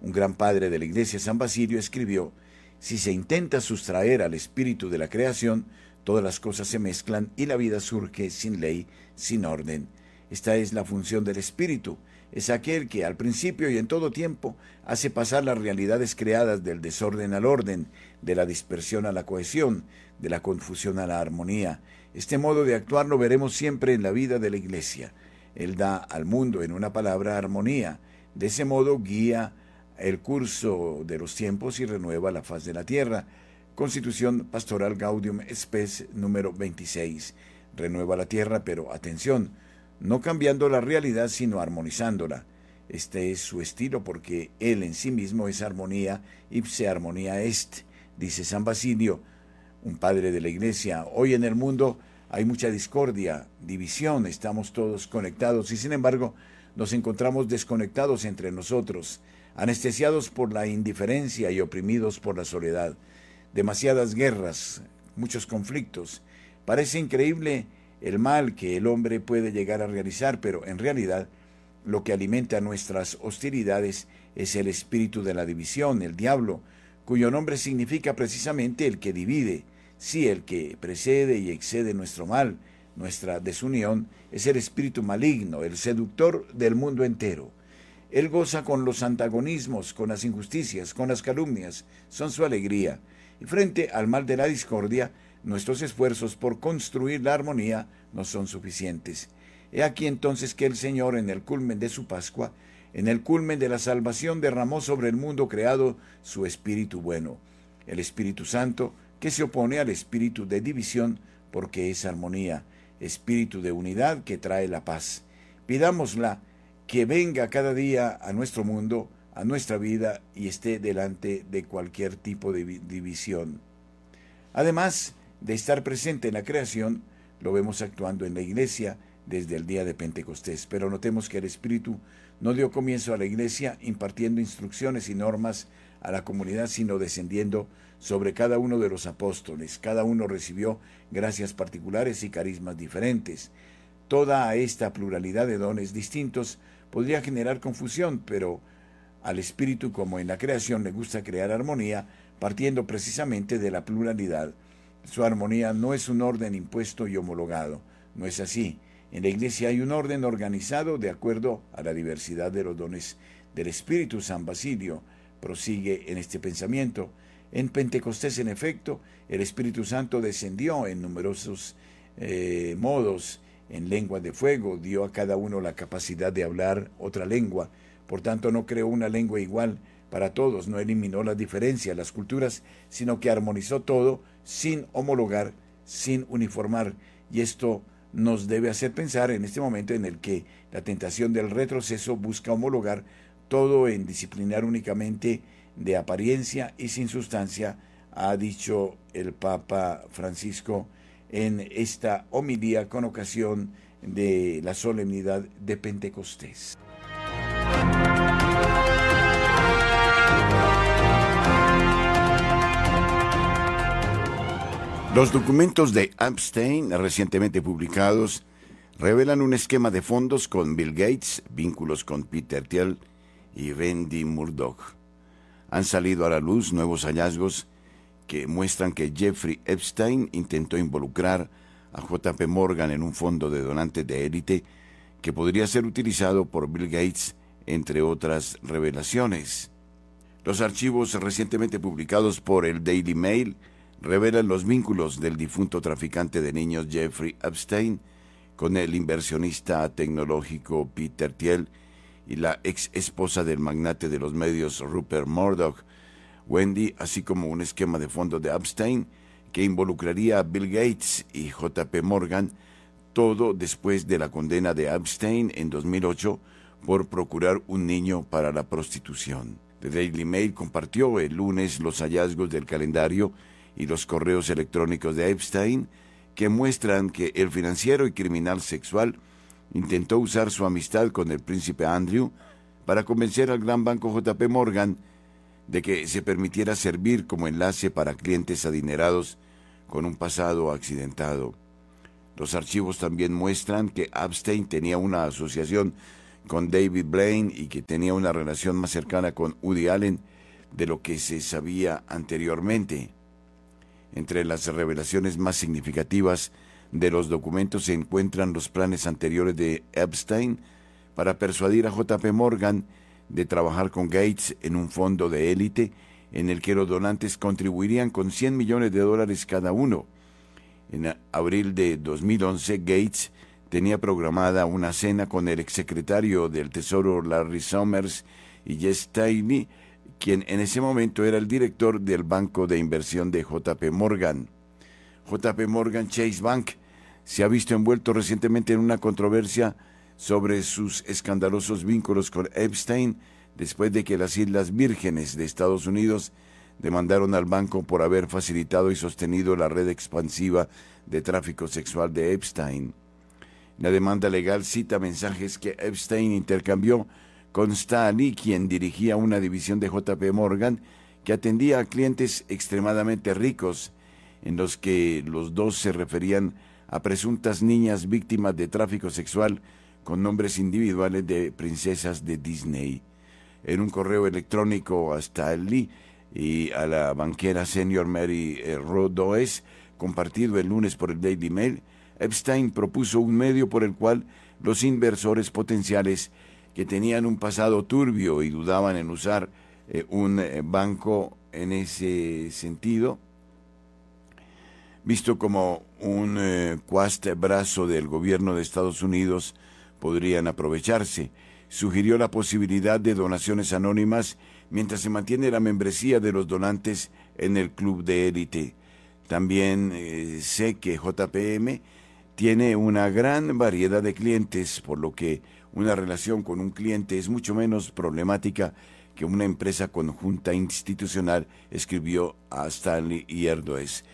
Un gran padre de la Iglesia, San Basilio, escribió, si se intenta sustraer al Espíritu de la creación, todas las cosas se mezclan y la vida surge sin ley, sin orden. Esta es la función del Espíritu, es aquel que al principio y en todo tiempo hace pasar las realidades creadas del desorden al orden, de la dispersión a la cohesión, de la confusión a la armonía. Este modo de actuar lo veremos siempre en la vida de la Iglesia. Él da al mundo, en una palabra, armonía. De ese modo guía el curso de los tiempos y renueva la faz de la tierra. Constitución Pastoral Gaudium Spes número 26. Renueva la tierra, pero atención, no cambiando la realidad, sino armonizándola. Este es su estilo porque él en sí mismo es armonía, ipse armonía est, dice San Basilio, un padre de la iglesia. Hoy en el mundo hay mucha discordia, división, estamos todos conectados y sin embargo nos encontramos desconectados entre nosotros, anestesiados por la indiferencia y oprimidos por la soledad. Demasiadas guerras, muchos conflictos. Parece increíble el mal que el hombre puede llegar a realizar, pero en realidad lo que alimenta nuestras hostilidades es el espíritu de la división, el diablo, cuyo nombre significa precisamente el que divide. Sí, el que precede y excede nuestro mal, nuestra desunión, es el espíritu maligno, el seductor del mundo entero. Él goza con los antagonismos, con las injusticias, con las calumnias, son su alegría. Y frente al mal de la discordia, Nuestros esfuerzos por construir la armonía no son suficientes. He aquí entonces que el Señor, en el culmen de su Pascua, en el culmen de la salvación, derramó sobre el mundo creado su Espíritu bueno, el Espíritu Santo, que se opone al espíritu de división, porque es armonía, espíritu de unidad que trae la paz. Pidámosla que venga cada día a nuestro mundo a nuestra vida y esté delante de cualquier tipo de división. Además de estar presente en la creación, lo vemos actuando en la iglesia desde el día de Pentecostés. Pero notemos que el Espíritu no dio comienzo a la iglesia impartiendo instrucciones y normas a la comunidad, sino descendiendo sobre cada uno de los apóstoles. Cada uno recibió gracias particulares y carismas diferentes. Toda esta pluralidad de dones distintos podría generar confusión, pero al Espíritu, como en la creación, le gusta crear armonía, partiendo precisamente de la pluralidad. Su armonía no es un orden impuesto y homologado, no es así. En la Iglesia hay un orden organizado de acuerdo a la diversidad de los dones del Espíritu. San Basilio prosigue en este pensamiento. En Pentecostés, en efecto, el Espíritu Santo descendió en numerosos eh, modos, en lengua de fuego, dio a cada uno la capacidad de hablar otra lengua, por tanto no creó una lengua igual para todos, no eliminó las diferencias, las culturas, sino que armonizó todo sin homologar, sin uniformar, y esto nos debe hacer pensar en este momento en el que la tentación del retroceso busca homologar todo en disciplinar únicamente de apariencia y sin sustancia, ha dicho el Papa Francisco en esta homilía con ocasión de la solemnidad de Pentecostés. Los documentos de Epstein recientemente publicados revelan un esquema de fondos con Bill Gates, vínculos con Peter Thiel y Wendy Murdoch. Han salido a la luz nuevos hallazgos que muestran que Jeffrey Epstein intentó involucrar a JP Morgan en un fondo de donantes de élite que podría ser utilizado por Bill Gates, entre otras revelaciones. Los archivos recientemente publicados por el Daily Mail revelan los vínculos del difunto traficante de niños Jeffrey Epstein con el inversionista tecnológico Peter Thiel y la ex esposa del magnate de los medios Rupert Murdoch, Wendy, así como un esquema de fondo de Epstein que involucraría a Bill Gates y JP Morgan, todo después de la condena de Epstein en 2008 por procurar un niño para la prostitución. The Daily Mail compartió el lunes los hallazgos del calendario y los correos electrónicos de Epstein que muestran que el financiero y criminal sexual intentó usar su amistad con el príncipe Andrew para convencer al gran banco JP Morgan de que se permitiera servir como enlace para clientes adinerados con un pasado accidentado. Los archivos también muestran que Epstein tenía una asociación con David Blaine y que tenía una relación más cercana con Woody Allen de lo que se sabía anteriormente. Entre las revelaciones más significativas de los documentos se encuentran los planes anteriores de Epstein para persuadir a JP Morgan de trabajar con Gates en un fondo de élite en el que los donantes contribuirían con 100 millones de dólares cada uno. En abril de 2011, Gates tenía programada una cena con el exsecretario del Tesoro Larry Summers y Jess Tainey quien en ese momento era el director del banco de inversión de JP Morgan. JP Morgan Chase Bank se ha visto envuelto recientemente en una controversia sobre sus escandalosos vínculos con Epstein después de que las Islas Vírgenes de Estados Unidos demandaron al banco por haber facilitado y sostenido la red expansiva de tráfico sexual de Epstein. La demanda legal cita mensajes que Epstein intercambió con Stanley, quien dirigía una división de JP Morgan que atendía a clientes extremadamente ricos, en los que los dos se referían a presuntas niñas víctimas de tráfico sexual con nombres individuales de princesas de Disney. En un correo electrónico a Stanley y a la banquera senior Mary eh, Rodoes, compartido el lunes por el Daily Mail, Epstein propuso un medio por el cual los inversores potenciales que tenían un pasado turbio y dudaban en usar eh, un eh, banco en ese sentido, visto como un eh, brazo del gobierno de Estados Unidos, podrían aprovecharse. Sugirió la posibilidad de donaciones anónimas mientras se mantiene la membresía de los donantes en el club de élite. También sé que JPM tiene una gran variedad de clientes, por lo que una relación con un cliente es mucho menos problemática que una empresa conjunta institucional escribió a Stanley y Erdoes.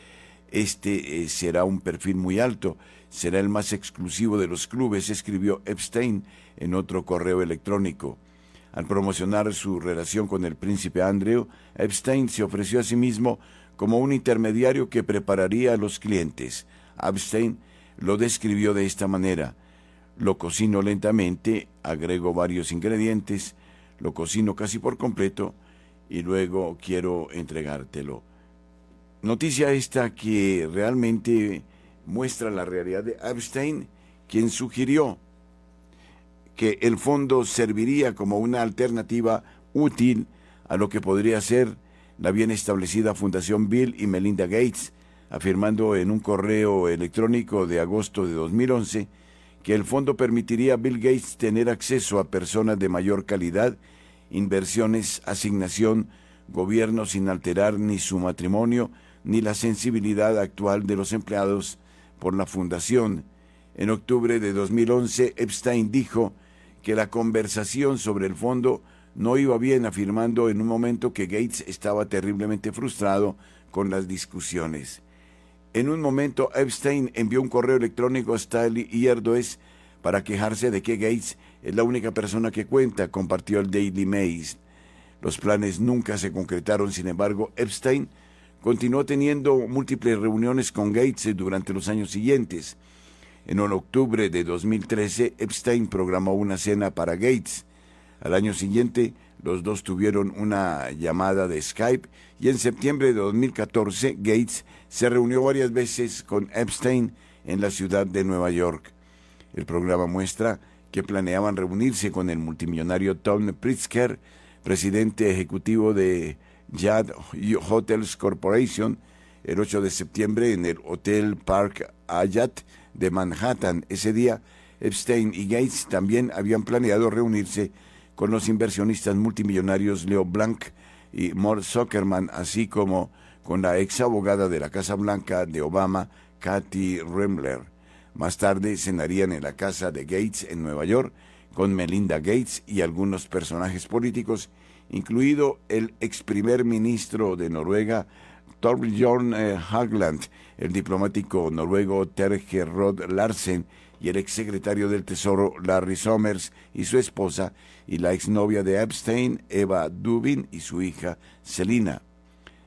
Este eh, será un perfil muy alto, será el más exclusivo de los clubes, escribió Epstein en otro correo electrónico. Al promocionar su relación con el príncipe Andrew, Epstein se ofreció a sí mismo como un intermediario que prepararía a los clientes. Epstein lo describió de esta manera. Lo cocino lentamente, agrego varios ingredientes, lo cocino casi por completo y luego quiero entregártelo. Noticia esta que realmente muestra la realidad de Epstein, quien sugirió que el fondo serviría como una alternativa útil a lo que podría ser la bien establecida Fundación Bill y Melinda Gates, afirmando en un correo electrónico de agosto de 2011 que el fondo permitiría a Bill Gates tener acceso a personas de mayor calidad, inversiones, asignación, gobierno sin alterar ni su matrimonio ni la sensibilidad actual de los empleados por la fundación. En octubre de 2011, Epstein dijo que la conversación sobre el fondo no iba bien, afirmando en un momento que Gates estaba terriblemente frustrado con las discusiones. En un momento, Epstein envió un correo electrónico a Staley y para quejarse de que Gates es la única persona que cuenta, compartió el Daily Mail. Los planes nunca se concretaron, sin embargo, Epstein continuó teniendo múltiples reuniones con Gates durante los años siguientes. En octubre de 2013, Epstein programó una cena para Gates. Al año siguiente, los dos tuvieron una llamada de Skype y en septiembre de 2014, Gates se reunió varias veces con Epstein en la ciudad de Nueva York. El programa muestra que planeaban reunirse con el multimillonario Tom Pritzker, presidente ejecutivo de Yad Hotels Corporation, el 8 de septiembre en el Hotel Park Hyatt de Manhattan. Ese día, Epstein y Gates también habían planeado reunirse con los inversionistas multimillonarios Leo Blanc y Mort Zuckerman, así como con la ex abogada de la Casa Blanca de Obama, Kathy Remler. Más tarde cenarían en la casa de Gates en Nueva York con Melinda Gates y algunos personajes políticos, incluido el ex primer ministro de Noruega, Torbjörn eh, Hagland, el diplomático noruego Terje Rod Larsen y el exsecretario del Tesoro Larry Summers y su esposa y la exnovia de Epstein, Eva Dubin y su hija Selina.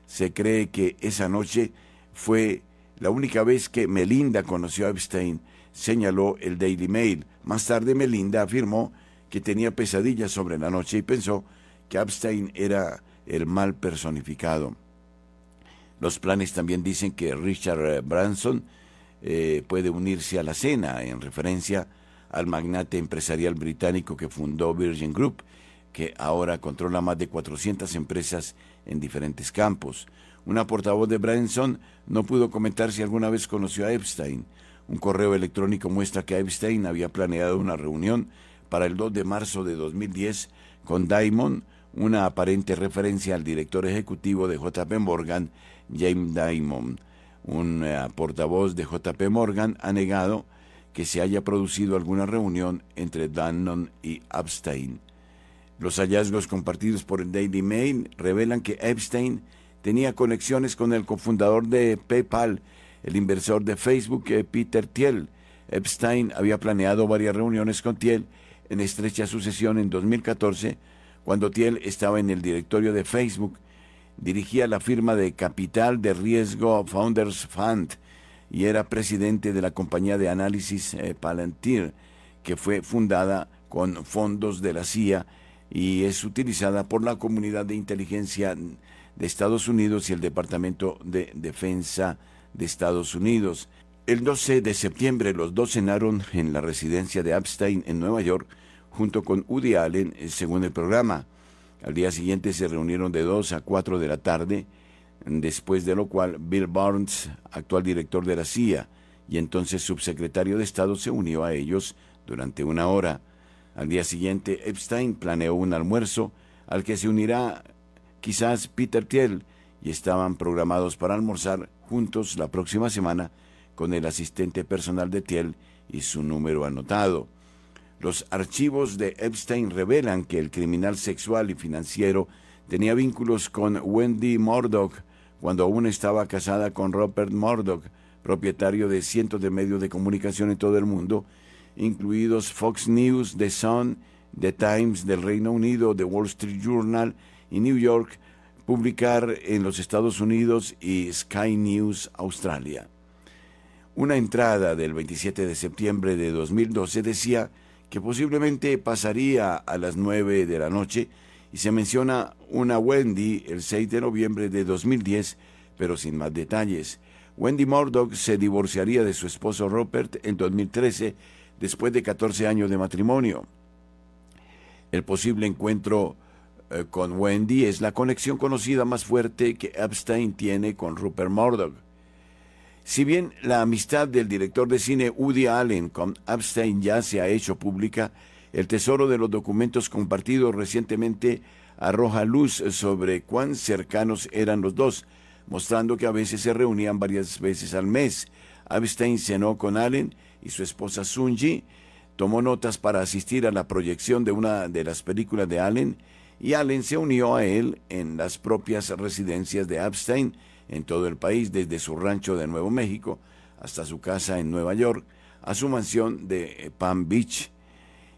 Se cree que esa noche fue la única vez que Melinda conoció a Epstein, señaló el Daily Mail. Más tarde Melinda afirmó que tenía pesadillas sobre la noche y pensó que Epstein era el mal personificado. Los planes también dicen que Richard Branson eh, puede unirse a la cena en referencia al magnate empresarial británico que fundó Virgin Group, que ahora controla más de 400 empresas en diferentes campos. Una portavoz de Branson no pudo comentar si alguna vez conoció a Epstein. Un correo electrónico muestra que Epstein había planeado una reunión para el 2 de marzo de 2010 con Diamond, una aparente referencia al director ejecutivo de JP Morgan, James Diamond. Un eh, portavoz de JP Morgan ha negado que se haya producido alguna reunión entre Dannon y Epstein. Los hallazgos compartidos por el Daily Mail revelan que Epstein tenía conexiones con el cofundador de PayPal, el inversor de Facebook, eh, Peter Thiel. Epstein había planeado varias reuniones con Thiel en estrecha sucesión en 2014, cuando Thiel estaba en el directorio de Facebook, dirigía la firma de capital de riesgo Founders Fund y era presidente de la compañía de análisis eh, Palantir, que fue fundada con fondos de la CIA y es utilizada por la comunidad de inteligencia de Estados Unidos y el Departamento de Defensa de Estados Unidos. El 12 de septiembre los dos cenaron en la residencia de Epstein en Nueva York junto con Woody Allen, según el programa. Al día siguiente se reunieron de 2 a 4 de la tarde, después de lo cual Bill Barnes, actual director de la CIA y entonces subsecretario de Estado, se unió a ellos durante una hora. Al día siguiente, Epstein planeó un almuerzo al que se unirá quizás Peter Thiel y estaban programados para almorzar juntos la próxima semana con el asistente personal de Thiel y su número anotado. Los archivos de Epstein revelan que el criminal sexual y financiero tenía vínculos con Wendy Murdoch cuando aún estaba casada con Robert Murdoch, propietario de cientos de medios de comunicación en todo el mundo, incluidos Fox News, The Sun, The Times del Reino Unido, The Wall Street Journal y New York, publicar en los Estados Unidos y Sky News Australia. Una entrada del 27 de septiembre de 2012 decía que posiblemente pasaría a las 9 de la noche y se menciona una Wendy el 6 de noviembre de 2010, pero sin más detalles. Wendy Murdoch se divorciaría de su esposo Robert en 2013 después de 14 años de matrimonio. El posible encuentro eh, con Wendy es la conexión conocida más fuerte que Epstein tiene con Rupert Murdoch. Si bien la amistad del director de cine Woody Allen con Epstein ya se ha hecho pública, el tesoro de los documentos compartidos recientemente arroja luz sobre cuán cercanos eran los dos, mostrando que a veces se reunían varias veces al mes. Epstein cenó con Allen y su esposa Sunji, tomó notas para asistir a la proyección de una de las películas de Allen y Allen se unió a él en las propias residencias de Epstein en todo el país, desde su rancho de Nuevo México hasta su casa en Nueva York, a su mansión de Palm Beach.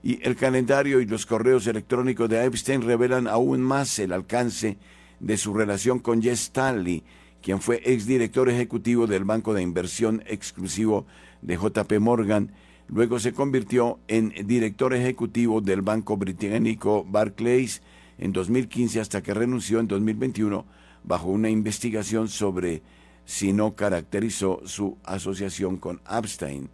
Y el calendario y los correos electrónicos de Epstein revelan aún más el alcance de su relación con Jess Stanley, quien fue exdirector ejecutivo del banco de inversión exclusivo de JP Morgan, luego se convirtió en director ejecutivo del banco británico Barclays en 2015 hasta que renunció en 2021 bajo una investigación sobre si no caracterizó su asociación con Epstein.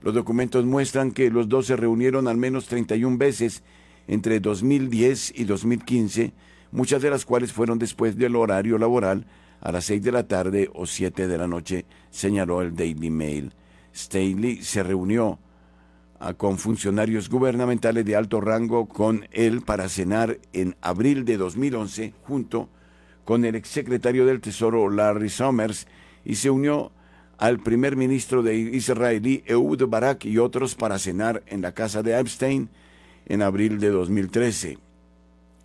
Los documentos muestran que los dos se reunieron al menos 31 veces entre 2010 y 2015, muchas de las cuales fueron después del horario laboral a las 6 de la tarde o 7 de la noche, señaló el Daily Mail. Staley se reunió con funcionarios gubernamentales de alto rango con él para cenar en abril de 2011 junto con el exsecretario del Tesoro Larry Summers y se unió al primer ministro de israelí Ehud Barak y otros para cenar en la casa de Epstein en abril de 2013.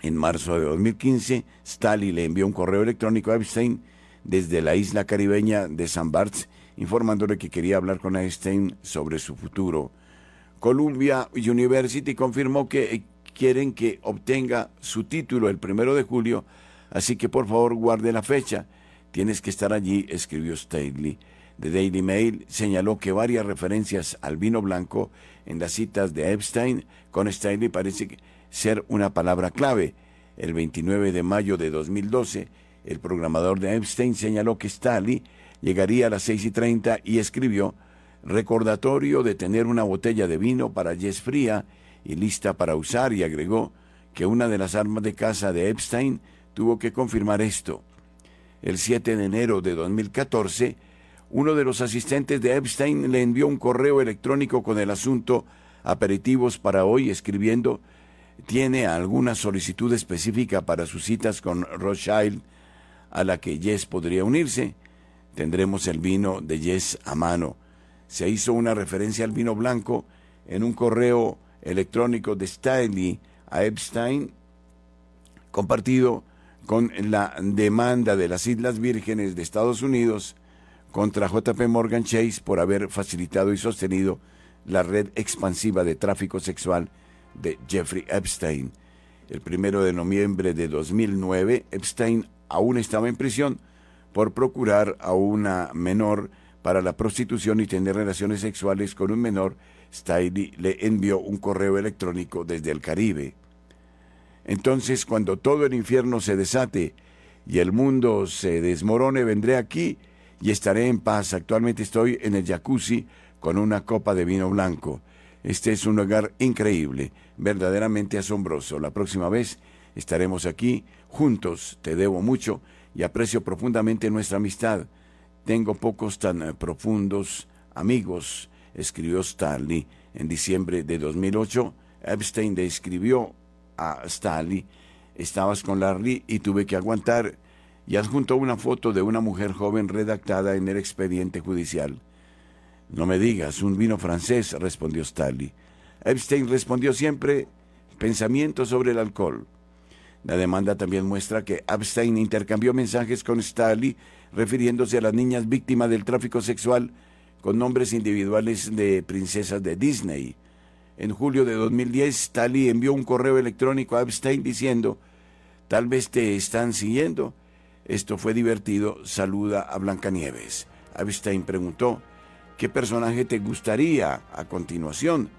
En marzo de 2015, Stalin le envió un correo electrónico a Epstein desde la isla caribeña de San Barts informándole que quería hablar con Epstein sobre su futuro. Columbia University confirmó que quieren que obtenga su título el primero de julio, así que por favor guarde la fecha. Tienes que estar allí, escribió Staley. The Daily Mail señaló que varias referencias al vino blanco en las citas de Epstein con Staley parece ser una palabra clave. El 29 de mayo de 2012, el programador de Epstein señaló que Staley llegaría a las seis y treinta y escribió recordatorio de tener una botella de vino para Jess fría y lista para usar y agregó que una de las armas de caza de Epstein tuvo que confirmar esto. El 7 de enero de 2014, uno de los asistentes de Epstein le envió un correo electrónico con el asunto aperitivos para hoy escribiendo tiene alguna solicitud específica para sus citas con Rothschild a la que Jess podría unirse. Tendremos el vino de Jess a mano se hizo una referencia al vino blanco en un correo electrónico de Staley a Epstein compartido con la demanda de las Islas Vírgenes de Estados Unidos contra JP Morgan Chase por haber facilitado y sostenido la red expansiva de tráfico sexual de Jeffrey Epstein. El primero de noviembre de 2009, Epstein aún estaba en prisión por procurar a una menor para la prostitución y tener relaciones sexuales con un menor, Stiley le envió un correo electrónico desde el Caribe. Entonces, cuando todo el infierno se desate y el mundo se desmorone, vendré aquí y estaré en paz. Actualmente estoy en el jacuzzi con una copa de vino blanco. Este es un lugar increíble, verdaderamente asombroso. La próxima vez estaremos aquí juntos. Te debo mucho y aprecio profundamente nuestra amistad. Tengo pocos tan eh, profundos amigos, escribió Stanley en diciembre de 2008. Epstein le escribió a Stanley, estabas con Larry y tuve que aguantar y adjuntó una foto de una mujer joven redactada en el expediente judicial. No me digas, un vino francés, respondió Stanley. Epstein respondió siempre pensamientos sobre el alcohol. La demanda también muestra que Epstein intercambió mensajes con Staley refiriéndose a las niñas víctimas del tráfico sexual con nombres individuales de princesas de Disney. En julio de 2010, Staley envió un correo electrónico a Epstein diciendo, tal vez te están siguiendo. Esto fue divertido, saluda a Blancanieves. Epstein preguntó, ¿qué personaje te gustaría a continuación?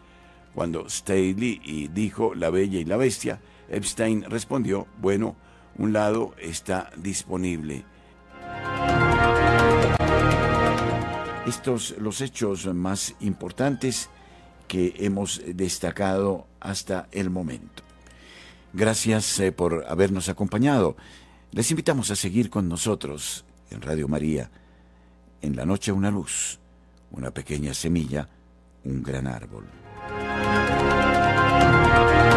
Cuando Staley dijo La Bella y la Bestia, Epstein respondió, bueno, un lado está disponible. Estos los hechos más importantes que hemos destacado hasta el momento. Gracias eh, por habernos acompañado. Les invitamos a seguir con nosotros en Radio María. En la noche una luz, una pequeña semilla, un gran árbol.